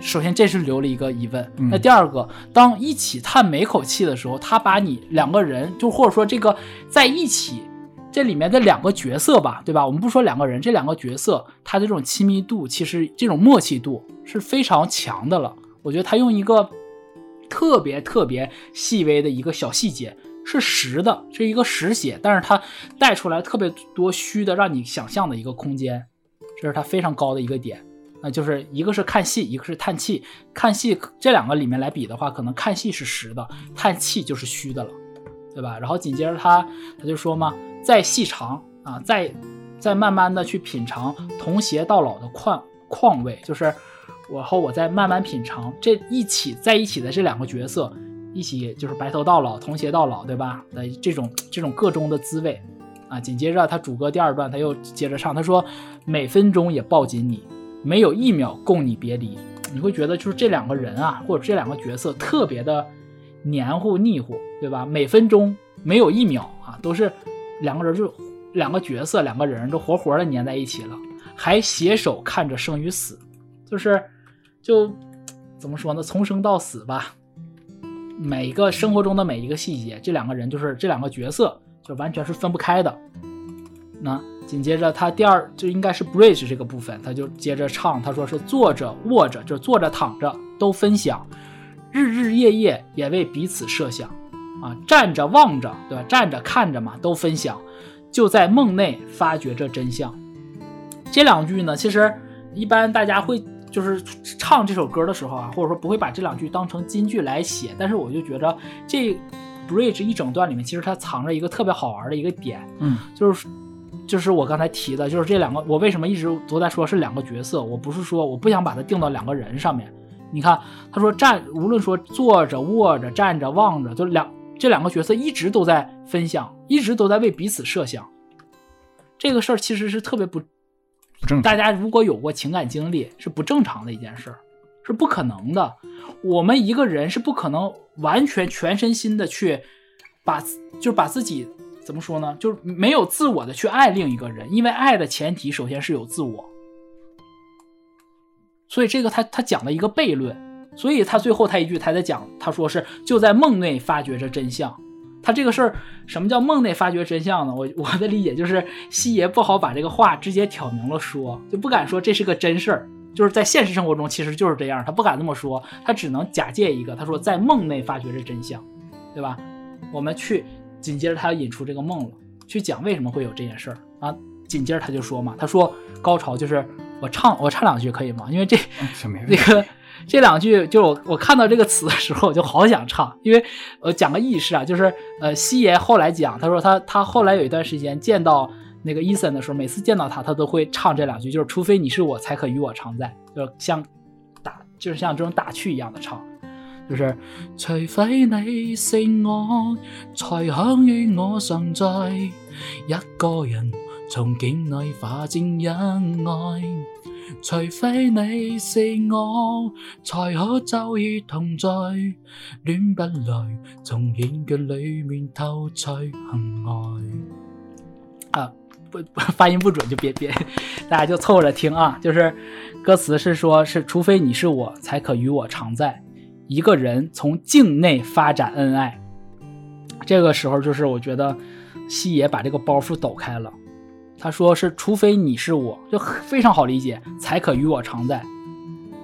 首先，这是留了一个疑问。嗯那第二个，当一起叹每口气的时候，他把你两个人，就或者说这个在一起，这里面的两个角色吧，对吧？我们不说两个人，这两个角色他的这种亲密度，其实这种默契度是非常强的了。我觉得他用一个特别特别细微的一个小细节，是实的，是一个实写，但是它带出来特别多虚的，让你想象的一个空间，这是他非常高的一个点。那就是一个是看戏，一个是叹气。看戏这两个里面来比的话，可能看戏是实的，叹气就是虚的了，对吧？然后紧接着他他就说嘛，再细尝啊，再再慢慢的去品尝同偕到老的况况味，就是我和我再慢慢品尝这一起在一起的这两个角色，一起就是白头到老，同偕到老，对吧？的这种这种个中的滋味啊。紧接着他主歌第二段，他又接着唱，他说每分钟也抱紧你。没有一秒供你别离，你会觉得就是这两个人啊，或者这两个角色特别的黏糊腻糊，对吧？每分钟没有一秒啊，都是两个人就两个角色两个人都活活的粘在一起了，还携手看着生与死，就是就怎么说呢？从生到死吧，每一个生活中的每一个细节，这两个人就是这两个角色就完全是分不开的。那紧接着他第二就应该是 bridge 这个部分，他就接着唱，他说是坐着卧着，就坐着躺着都分享，日日夜夜也为彼此设想，啊，站着望着，对吧？站着看着嘛，都分享，就在梦内发掘着真相。这两句呢，其实一般大家会就是唱这首歌的时候啊，或者说不会把这两句当成金句来写，但是我就觉得这 bridge 一整段里面，其实它藏着一个特别好玩的一个点，嗯，就是就是我刚才提的，就是这两个，我为什么一直都在说是两个角色？我不是说我不想把它定到两个人上面。你看，他说站，无论说坐着、卧着、站着、望着，就两这两个角色一直都在分享，一直都在为彼此设想。这个事儿其实是特别不不正常。大家如果有过情感经历，是不正常的一件事儿，是不可能的。我们一个人是不可能完全全身心的去把，就是把自己怎么说呢？就是没有自我的去爱另一个人，因为爱的前提首先是有自我。所以这个他他讲了一个悖论，所以他最后他一句他在讲，他说是就在梦内发掘着真相。他这个事儿，什么叫梦内发掘真相呢？我我的理解就是，西爷不好把这个话直接挑明了说，就不敢说这是个真事儿，就是在现实生活中其实就是这样，他不敢这么说，他只能假借一个，他说在梦内发掘着真相，对吧？我们去紧接着他要引出这个梦了，去讲为什么会有这件事儿啊。紧接着他就说嘛，他说高潮就是我唱我唱两句可以吗？因为这 那个这两句，就是我我看到这个词的时候，我就好想唱，因为呃讲个轶事啊，就是呃西爷后来讲，他说他他后来有一段时间见到那个伊森的时候，每次见到他，他都会唱这两句，就是除非你是我，才可与我常在，就是像打就是像这种打趣一样的唱，就是除非你是我，才可与我常在，一个人从境内化正恩爱。除非你是我，才可昼夜同在，恋不來，從險境裏面偷取恨爱。啊，不 发音不准就别别，大家就凑合着听啊。就是歌词是说，是除非你是我，才可与我常在，一个人从境内发展恩爱。这个时候，就是我觉得西野把这个包袱抖开了。他说是，除非你是我，就非常好理解，才可与我常在。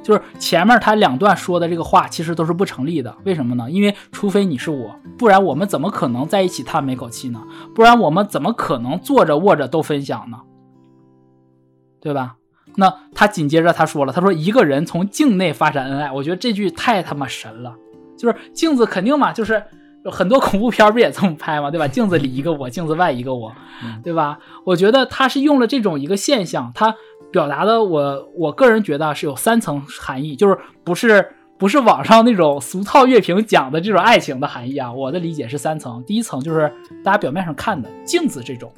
就是前面他两段说的这个话，其实都是不成立的。为什么呢？因为除非你是我，不然我们怎么可能在一起叹每口气呢？不然我们怎么可能坐着卧着都分享呢？对吧？那他紧接着他说了，他说一个人从境内发展恩爱，我觉得这句太他妈神了。就是镜子肯定嘛，就是。很多恐怖片不也这么拍吗？对吧？镜子里一个我，镜子外一个我，对吧？我觉得他是用了这种一个现象，他表达的我我个人觉得是有三层含义，就是不是不是网上那种俗套乐评讲的这种爱情的含义啊。我的理解是三层，第一层就是大家表面上看的镜子这种，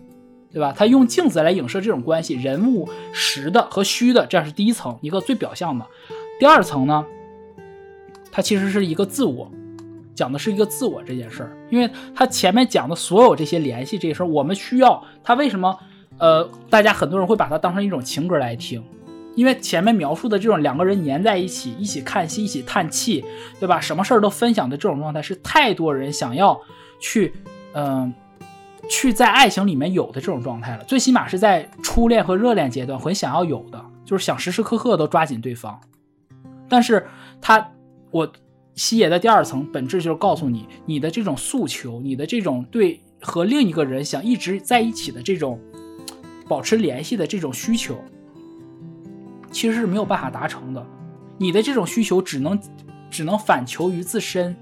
对吧？他用镜子来影射这种关系，人物实的和虚的，这样是第一层一个最表象的。第二层呢，它其实是一个自我。讲的是一个自我这件事儿，因为他前面讲的所有这些联系这些事儿，我们需要他为什么？呃，大家很多人会把它当成一种情歌来听，因为前面描述的这种两个人粘在一起，一起看戏，一起叹气，对吧？什么事儿都分享的这种状态，是太多人想要去，嗯，去在爱情里面有的这种状态了。最起码是在初恋和热恋阶段很想要有的，就是想时时刻刻都抓紧对方。但是他，我。西野的第二层本质就是告诉你，你的这种诉求，你的这种对和另一个人想一直在一起的这种保持联系的这种需求，其实是没有办法达成的。你的这种需求只能只能反求于自身，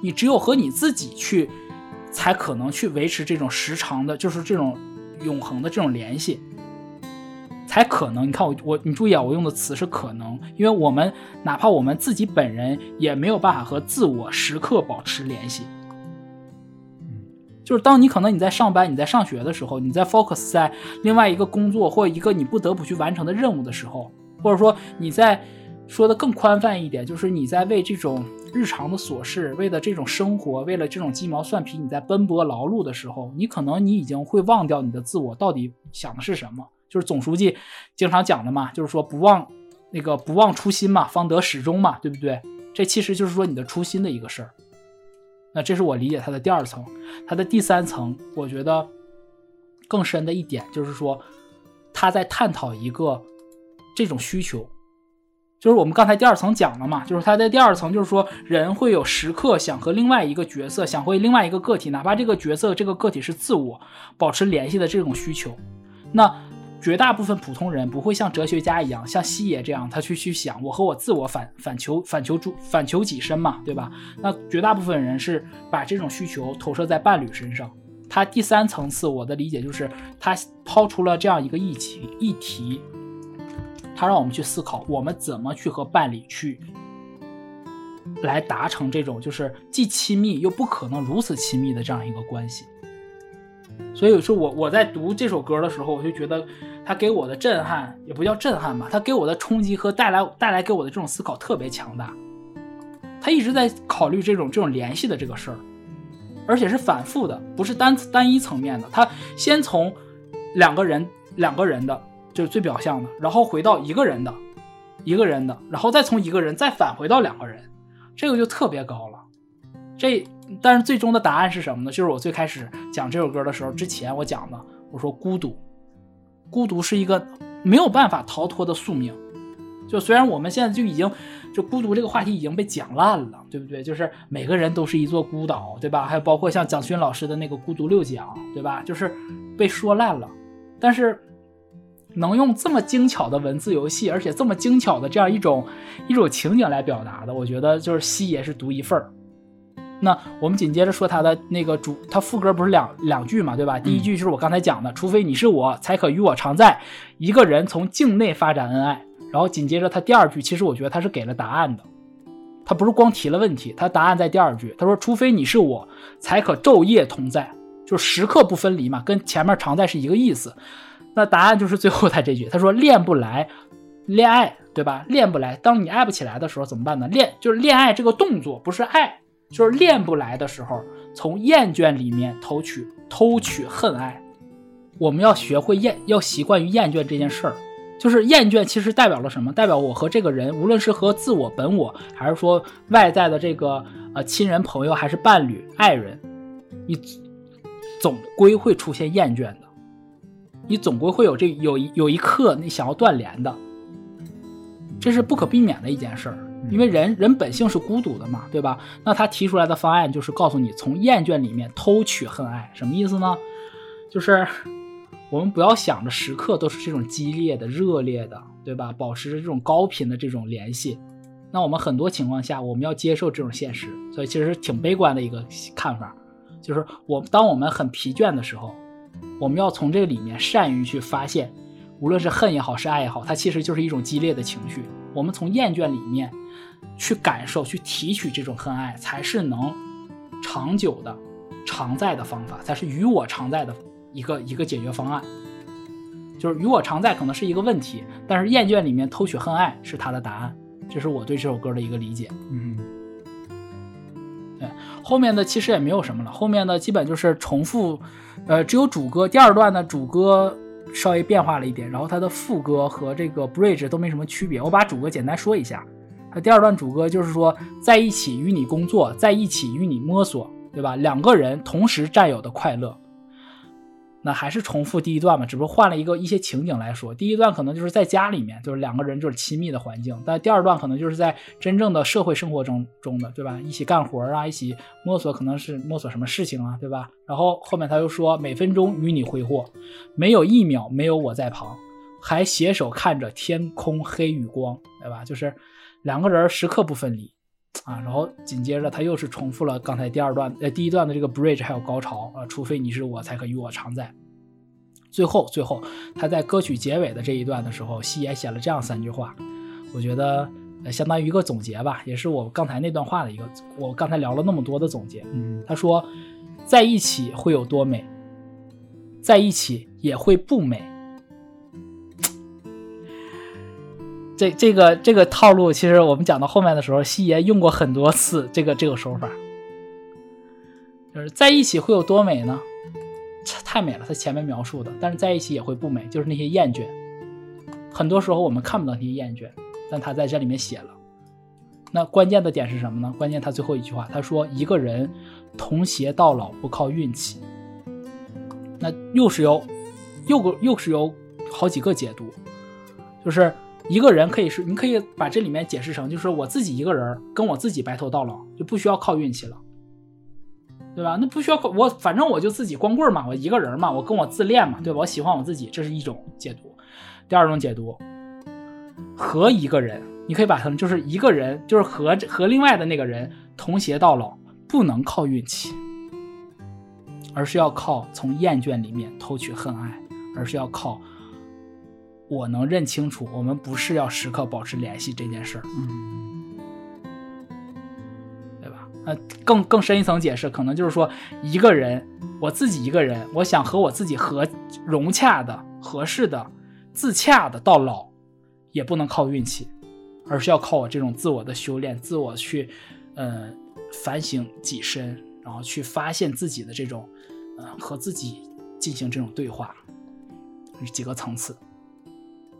你只有和你自己去，才可能去维持这种时长的，就是这种永恒的这种联系。才可能，你看我我你注意啊，我用的词是可能，因为我们哪怕我们自己本人也没有办法和自我时刻保持联系。就是当你可能你在上班、你在上学的时候，你在 focus 在另外一个工作或一个你不得不去完成的任务的时候，或者说你在说的更宽泛一点，就是你在为这种日常的琐事、为了这种生活、为了这种鸡毛蒜皮，你在奔波劳碌的时候，你可能你已经会忘掉你的自我到底想的是什么。就是总书记经常讲的嘛，就是说不忘那个不忘初心嘛，方得始终嘛，对不对？这其实就是说你的初心的一个事儿。那这是我理解他的第二层，他的第三层，我觉得更深的一点就是说，他在探讨一个这种需求，就是我们刚才第二层讲了嘛，就是他在第二层就是说，人会有时刻想和另外一个角色，想和另外一个个体，哪怕这个角色这个个体是自我保持联系的这种需求，那。绝大部分普通人不会像哲学家一样，像西野这样，他去去想我和我自我反反求反求诸反求己身嘛，对吧？那绝大部分人是把这种需求投射在伴侣身上。他第三层次，我的理解就是他抛出了这样一个议题议题，他让我们去思考，我们怎么去和伴侣去来达成这种就是既亲密又不可能如此亲密的这样一个关系。所以说我我在读这首歌的时候，我就觉得他给我的震撼也不叫震撼吧，他给我的冲击和带来带来给我的这种思考特别强大。他一直在考虑这种这种联系的这个事儿，而且是反复的，不是单单一层面的。他先从两个人两个人的，就是最表象的，然后回到一个人的，一个人的，然后再从一个人再返回到两个人，这个就特别高了。这。但是最终的答案是什么呢？就是我最开始讲这首歌的时候，之前我讲的，我说孤独，孤独是一个没有办法逃脱的宿命，就虽然我们现在就已经就孤独这个话题已经被讲烂了，对不对？就是每个人都是一座孤岛，对吧？还有包括像蒋勋老师的那个《孤独六讲》，对吧？就是被说烂了，但是能用这么精巧的文字游戏，而且这么精巧的这样一种一种情景来表达的，我觉得就是西爷是独一份儿。那我们紧接着说他的那个主，他副歌不是两两句嘛，对吧？第一句就是我刚才讲的，除非你是我，才可与我常在。一个人从境内发展恩爱，然后紧接着他第二句，其实我觉得他是给了答案的，他不是光提了问题，他答案在第二句，他说除非你是我，才可昼夜同在，就是时刻不分离嘛，跟前面常在是一个意思。那答案就是最后他这句，他说恋不来，恋爱对吧？恋不来，当你爱不起来的时候怎么办呢？恋就是恋爱这个动作，不是爱。就是恋不来的时候，从厌倦里面偷取偷取恨爱。我们要学会厌，要习惯于厌倦这件事儿。就是厌倦，其实代表了什么？代表我和这个人，无论是和自我本我，还是说外在的这个呃亲人朋友，还是伴侣爱人，你总归会出现厌倦的。你总归会有这有一有一刻你想要断联的，这是不可避免的一件事儿。因为人人本性是孤独的嘛，对吧？那他提出来的方案就是告诉你，从厌倦里面偷取恨爱，什么意思呢？就是我们不要想着时刻都是这种激烈的、热烈的，对吧？保持着这种高频的这种联系。那我们很多情况下，我们要接受这种现实，所以其实挺悲观的一个看法。就是我当我们很疲倦的时候，我们要从这个里面善于去发现，无论是恨也好，是爱也好，它其实就是一种激烈的情绪。我们从厌倦里面。去感受、去提取这种恨爱，才是能长久的、常在的方法，才是与我常在的一个一个解决方案。就是与我常在可能是一个问题，但是厌倦里面偷取恨爱是他的答案。这是我对这首歌的一个理解。嗯，对，后面的其实也没有什么了，后面的基本就是重复，呃，只有主歌第二段呢主歌稍微变化了一点，然后它的副歌和这个 bridge 都没什么区别。我把主歌简单说一下。它第二段主歌就是说，在一起与你工作，在一起与你摸索，对吧？两个人同时占有的快乐，那还是重复第一段嘛，只不过换了一个一些情景来说。第一段可能就是在家里面，就是两个人就是亲密的环境，但第二段可能就是在真正的社会生活中中的，对吧？一起干活啊，一起摸索，可能是摸索什么事情啊，对吧？然后后面他又说，每分钟与你挥霍，没有一秒没有我在旁，还携手看着天空黑与光，对吧？就是。两个人时刻不分离，啊，然后紧接着他又是重复了刚才第二段呃第一段的这个 bridge 还有高潮啊，除非你是我，才可与我常在。最后最后他在歌曲结尾的这一段的时候，西野写了这样三句话，我觉得相当于一个总结吧，也是我刚才那段话的一个，我刚才聊了那么多的总结。嗯，他说，在一起会有多美，在一起也会不美。这这个这个套路，其实我们讲到后面的时候，西爷用过很多次这个这个手法，就是在一起会有多美呢？太美了，他前面描述的，但是在一起也会不美，就是那些厌倦。很多时候我们看不到那些厌倦，但他在这里面写了。那关键的点是什么呢？关键他最后一句话，他说一个人同偕到老不靠运气。那又是有，又个又是有好几个解读，就是。一个人可以是，你可以把这里面解释成，就是我自己一个人跟我自己白头到老，就不需要靠运气了，对吧？那不需要靠我，反正我就自己光棍嘛，我一个人嘛，我跟我自恋嘛，对吧？我喜欢我自己，这是一种解读。第二种解读，和一个人，你可以把它就是一个人，就是和和另外的那个人同偕到老，不能靠运气，而是要靠从厌倦里面偷取恨爱，而是要靠。我能认清楚，我们不是要时刻保持联系这件事儿，嗯，对吧？呃，更更深一层解释，可能就是说，一个人，我自己一个人，我想和我自己合融洽的、合适的、自洽的到老，也不能靠运气，而是要靠我这种自我的修炼，自我去，呃，反省己身，然后去发现自己的这种，呃，和自己进行这种对话，几个层次。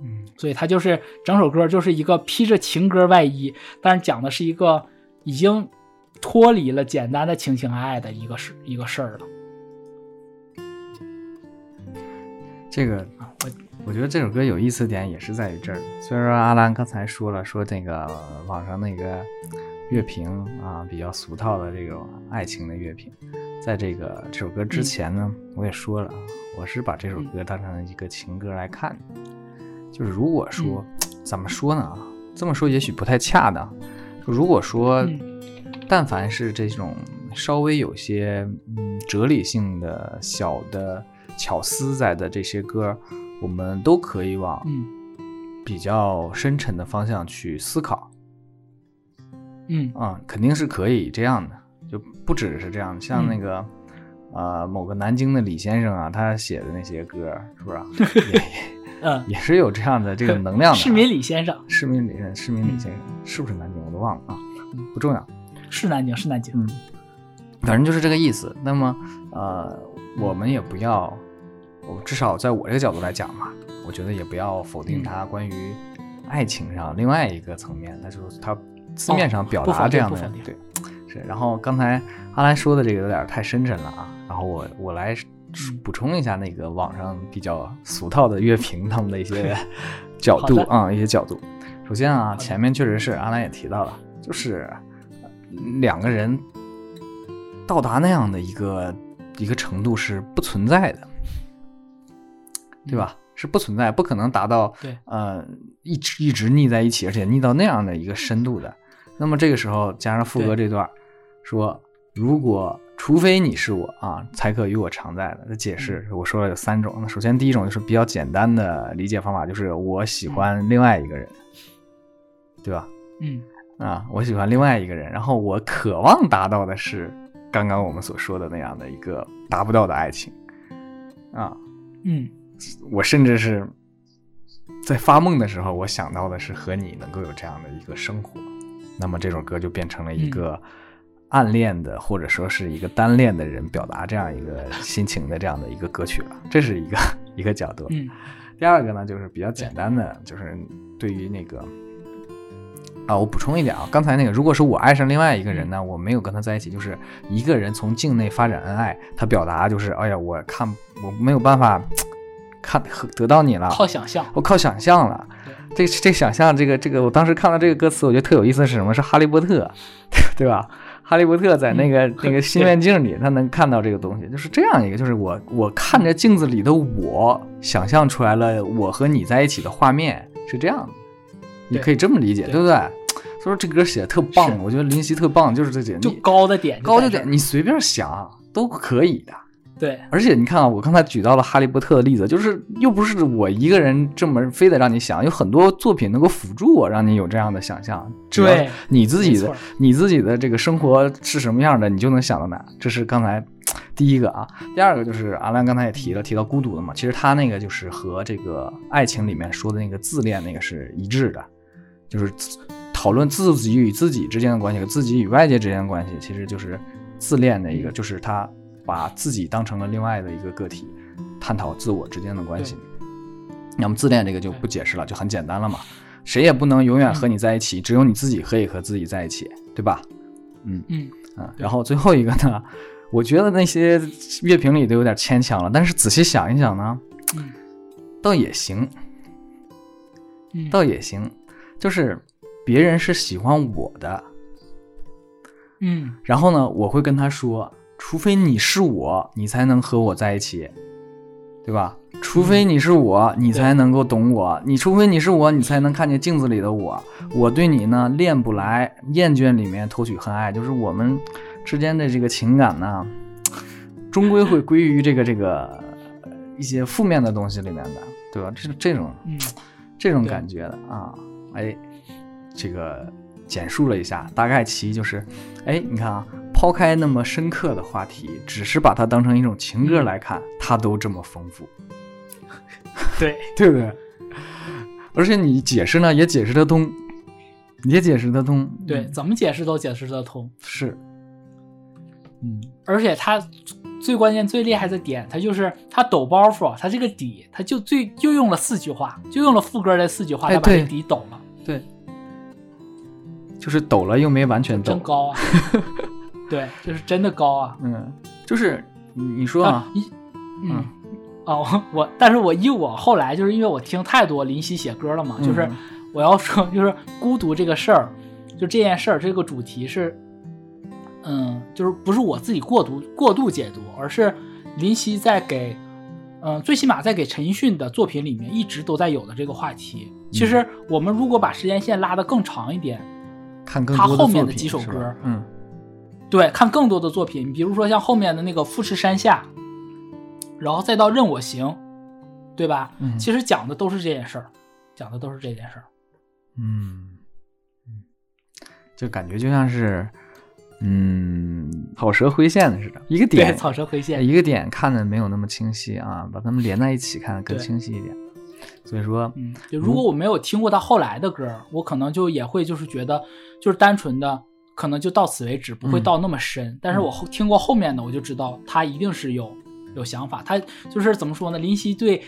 嗯，所以它就是整首歌就是一个披着情歌外衣，但是讲的是一个已经脱离了简单的情情爱爱的一个事一个事儿了。这个啊，我我觉得这首歌有意思点也是在于这儿。虽然说阿兰刚才说了，说这个网上那个乐评啊比较俗套的这种爱情的乐评，在这个这首歌之前呢，我也说了，我是把这首歌当成一个情歌来看的。就是如果说、怎么说呢啊，这么说也许不太恰当。如果说嗯。但凡是这种稍微有些嗯哲理性的小的巧思在的这些歌，我们都可以往嗯。比较深沉的方向去思考。嗯。啊、肯定是可以这样的，就不只是这样。像那个、呃某个南京的李先生啊，他写的那些歌，是不是 嗯，也是有这样的这个能量的、啊。市民李先生市民李市民李先生、是不是南京我都忘了啊，不重要。是南京，是南京。嗯，反正就是这个意思。那么，呃，我们也不要，我至少在我这个角度来讲嘛，我觉得也不要否定他关于爱情上另外一个层面，那就是他字面上表达这样的，对，是。然后刚才阿兰说的这个有点太深沉了啊，然后我我来补充一下那个网上比较俗套的乐评他们的一些 角度好啊、一些角度。首先啊，前面确实是阿兰也提到了，就是两个人到达那样的一个一个程度是不存在的，对吧？是不存在，不可能达到对呃一直一直腻在一起，而且腻到那样的一个深度的。那么这个时候加上副歌这段，说如果除非你是我啊，才可与我常在的。这解释我说了有三种。那首先第一种就是比较简单的理解方法，就是我喜欢另外一个人，对吧？嗯。啊，我喜欢另外一个人，然后我渴望达到的是刚刚我们所说的那样的一个达不到的爱情，啊，嗯。我甚至是在发梦的时候，我想到的是和你能够有这样的一个生活，那么这首歌就变成了一个暗恋的，或者说是一个单恋的人表达这样一个心情的这样的一个歌曲了，这是一个 一个角度。嗯第二个呢，就是比较简单的，就是对于那个啊，我补充一点啊，刚才那个，如果是我爱上另外一个人呢，我没有跟他在一起，就是一个人从境内发展恩爱，他表达就是，哎呀，我看我没有办法看得到你了，靠想象。我靠想象了。这这想象这个这个，我当时看到这个歌词，我觉得特有意思是什么？是哈利波特，对吧？哈利波特在那个、那个心愿镜里，他能看到这个东西，就是这样一个，就是我我看着镜子里的我，想象出来了我和你在一起的画面，是这样的。你可以这么理解，对对不对？所以说这歌写的特棒，我觉得林夕特棒，就是这点，就高的点，高的点，你随便想都可以的。对，而且你看啊，我刚才举到了哈利波特的例子，就是又不是我一个人这么非得让你想，有很多作品能够辅助我，让你有这样的想象。只要对你自己的你自己的这个生活是什么样的，你就能想到哪。这是刚才第一个啊，第二个就是阿兰刚才也提了，提到孤独的嘛，其实他那个就是和这个爱情里面说的那个自恋那个是一致的，就是讨论自己与自己之间的关系和自己与外界之间的关系，其实就是自恋的一个，就是他把自己当成了另外的一个个体，探讨自我之间的关系。那么自恋这个就不解释了，就很简单了嘛，谁也不能永远和你在一起，只有你自己可以和自己在一起，对吧？嗯嗯。嗯，然后最后一个呢，我觉得那些乐评里都有点牵强了，但是仔细想一想呢，嗯倒也行，嗯，倒也行，就是别人是喜欢我的，嗯。然后呢，我会跟他说，除非你是我，你才能和我在一起，对吧？除非你是我，你才能够懂我；你除非你是我，你才能看见镜子里的我。我对你呢，恋不来，厌倦里面偷取恨爱，就是我们之间的这个情感呢，终归会归于这个这个呃一些负面的东西里面的，对吧？这这种嗯这种感觉的啊，哎，这个简述了一下，大概其就是，哎，你看啊，抛开那么深刻的话题，只是把它当成一种情歌来看，它都这么丰富，对，对不对？而且你解释呢，也解释得通，也解释得通，对，嗯。怎么解释都解释得通。是，嗯，而且他最关键、最厉害的点，他就是他抖包袱，他这个底，他就最就用了四句话，就用了副歌的四句话，哎他把这底抖了，对，就是抖了又没完全抖。真，高啊！对，就是真的高啊！嗯，就是你你说啊，一嗯嗯啊，我我，但是我以我后来就是因为我听太多林夕写歌了嘛，就是嗯我要说，就是孤独这个事儿，就这件事儿这个主题是，嗯，就是不是我自己过度过度解读，而是林夕在给，嗯，最起码在给陈奕迅的作品里面一直都在有的这个话题。其实我们如果把时间线拉得更长一点，看更他后面的几首歌嗯对，看更多的作品，比如说像后面的那个《富士山下》，然后再到《任我行》，对吧？嗯其实讲的都是这件事儿，讲的都是这件事儿。嗯嗯，就感觉就像是嗯草蛇灰线似的，一个对，点草蛇灰线。一个点看的没有那么清晰啊，把它们连在一起看得更清晰一点。所以说，嗯，就如果我没有听过他后来的歌，我可能就也会就是觉得就是单纯的，可能就到此为止，不会嗯到那么深。但是我后听过后面的，我就知道他一定是有有想法。他就是怎么说呢？林夕对，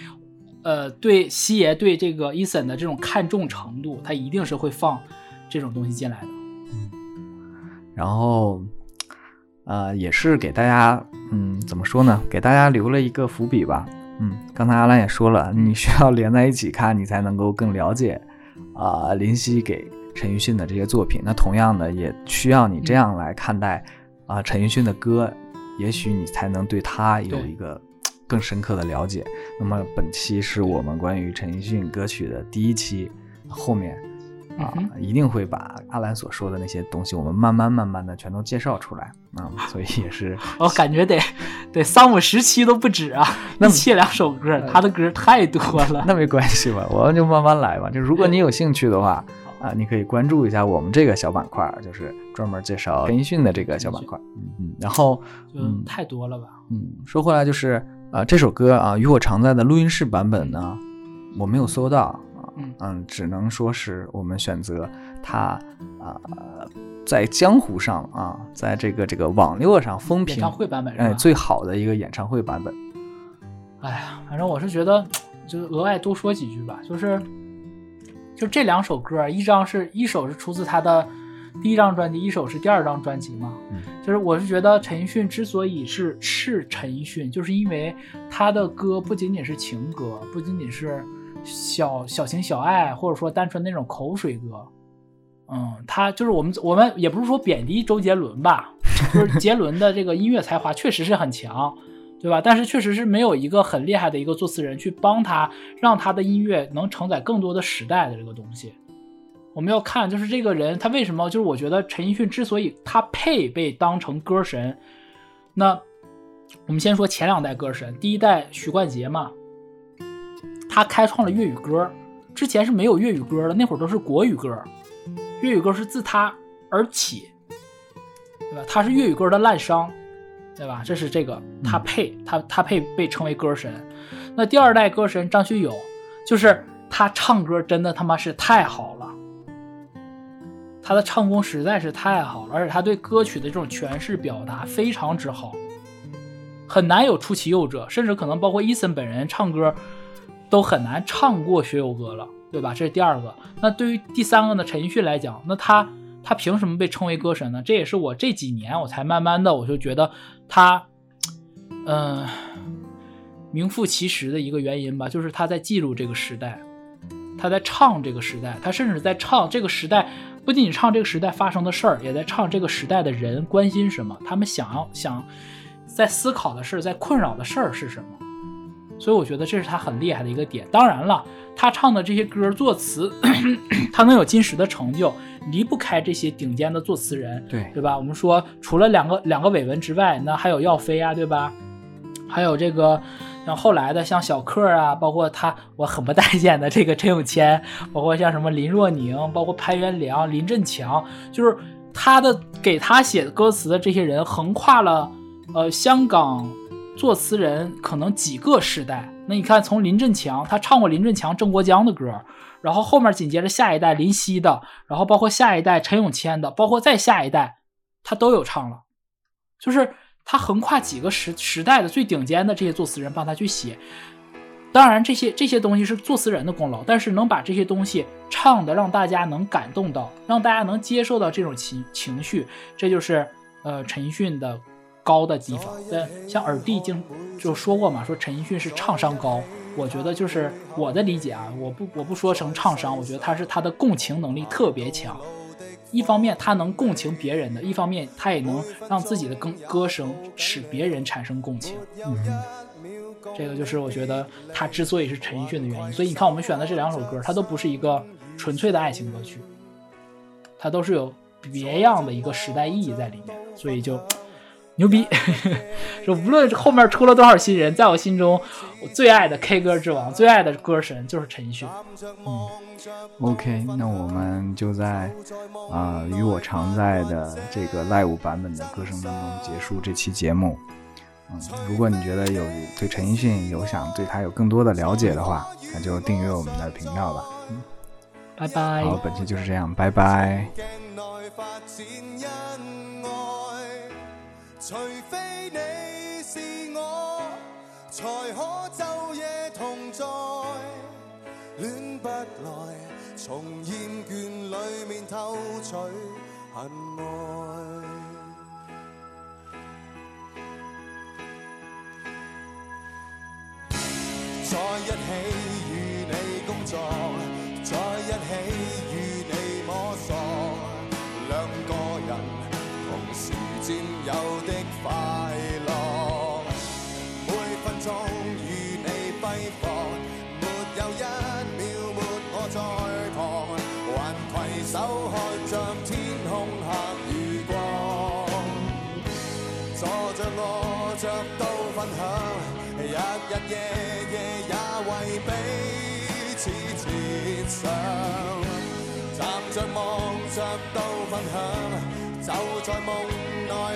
呃，对西爷对这个伊森的这种看重程度，他一定是会放这种东西进来的。然后呃，也是给大家，嗯，怎么说呢？给大家留了一个伏笔吧。嗯，刚才阿兰也说了，你需要连在一起看，你才能够更了解啊、林夕给陈奕迅的这些作品。那同样的，也需要你这样来看待啊、陈奕迅的歌，也许你才能对他有一个更深刻的了解。那么本期是我们关于陈奕迅歌曲的第一期，后面啊、嗯一定会把阿兰所说的那些东西，我们慢慢慢慢的全都介绍出来啊、所以也是我 感觉得得三五十期都不止啊，那一期两首歌，他的歌太多了。那没关系吧，我们就慢慢来吧。就如果你有兴趣的话，啊，你可以关注一下我们这个小板块，就是专门介绍陈奕迅的这个小板块。嗯嗯，然后嗯太多了吧？嗯，说回来就是呃，这首歌啊，《与我常在》的录音室版本呢，我没有搜到啊，嗯嗯，只能说是我们选择它啊、在江湖上啊，在这个这个网络上风评演唱会版本？哎最好的一个演唱会版本。哎呀，反正我是觉得，就额外多说几句吧，就是，就这两首歌，一张是一首是出自他的第一张专辑，一首是第二张专辑嘛。嗯就是我是觉得陈奕迅之所以是是陈奕迅，就是因为他的歌不仅仅是情歌，不仅仅是小小情小爱，或者说单纯那种口水歌。嗯，他就是我们我们也不是说贬低周杰伦吧，就是杰伦的这个音乐才华确实是很强，对吧？但是确实是没有一个很厉害的一个作词人去帮他，让他的音乐能承载更多的时代的这个东西。我们要看，就是这个人他为什么，就是我觉得陈奕迅之所以他配被当成歌神，那我们先说前两代歌神，第一代许冠杰嘛，他开创了粤语歌，之前是没有粤语歌的，那会儿都是国语歌，粤语歌是自他而起，对吧？他是粤语歌的滥觞，对吧？这是这个他配他他配被称为歌神。那第二代歌神张学友，就是他唱歌真的他妈是太好了，他的唱功实在是太好了，而且他对歌曲的这种诠释表达非常之好，很难有出其右者，甚至可能包括伊森本人唱歌都很难唱过学友歌了，对吧？这是第二个。那对于第三个呢？陈奕迅来讲，那他他凭什么被称为歌神呢？这也是我这几年我才慢慢的我就觉得他，嗯、名副其实的一个原因吧，就是他在记录这个时代，他在唱这个时代，他甚至在唱这个时代，不仅仅唱这个时代发生的事儿，也在唱这个时代的人关心什么，他们想要想在思考的事儿，在困扰的事儿是什么。所以我觉得这是他很厉害的一个点。当然了，他唱的这些歌作词，他能有今时的成就，离不开这些顶尖的作词人，对对吧？我们说除了两个两个伟文之外，那还有耀飞啊，对吧？还有这个像后来的像小克啊，包括他我很不待见的这个陈永谦，包括像什么林若宁，包括潘元良、林振强，就是他的给他写歌词的这些人，横跨了呃香港作词人可能几个世代。那你看，从林振强，他唱过林振强、郑国江的歌，然后后面紧接着下一代林夕的，然后包括下一代陈永谦的，包括再下一代，他都有唱了，就是他横跨几个时时代的最顶尖的这些作词人帮他去写。当然，这些这些东西是作词人的功劳，但是能把这些东西唱的让大家能感动到，让大家能接受到这种情情绪，这就是呃陈奕迅的高的地方。对，像耳帝经就说过嘛，说陈奕迅是唱商高。我觉得就是我的理解啊，我不我不说成唱商，我觉得他是他的共情能力特别强。一方面他能共情别人的，一方面他也能让自己的歌歌声使别人产生共情。嗯，这个就是我觉得他之所以是陈奕迅的原因。所以你看我们选的这两首歌，它都不是一个纯粹的爱情歌曲，它都是有别样的一个时代意义在里面，所以就。牛逼！说无论后面出了多少新人，在我心中，我最爱的 K 歌之王、最爱的歌神就是陈奕迅。嗯，OK，那我们就在啊与我常在的这个 live 版本的歌声当中结束这期节目。嗯，如果你觉得有对陈奕迅有想对他有更多的了解的话，那就订阅我们的频道吧。嗯，拜拜。好，本期就是这样，拜拜。除非你是我，才可昼夜同在。恋不来，从厌倦里面偷取恨爱。在一起与你工作，在一起与你摸索，如占有的快乐每分钟与你挥霍没有一秒没我在旁还携手看着天空黑雨光坐着卧着都分享日日夜夜也为彼此设想站着望着都分享。就在梦内。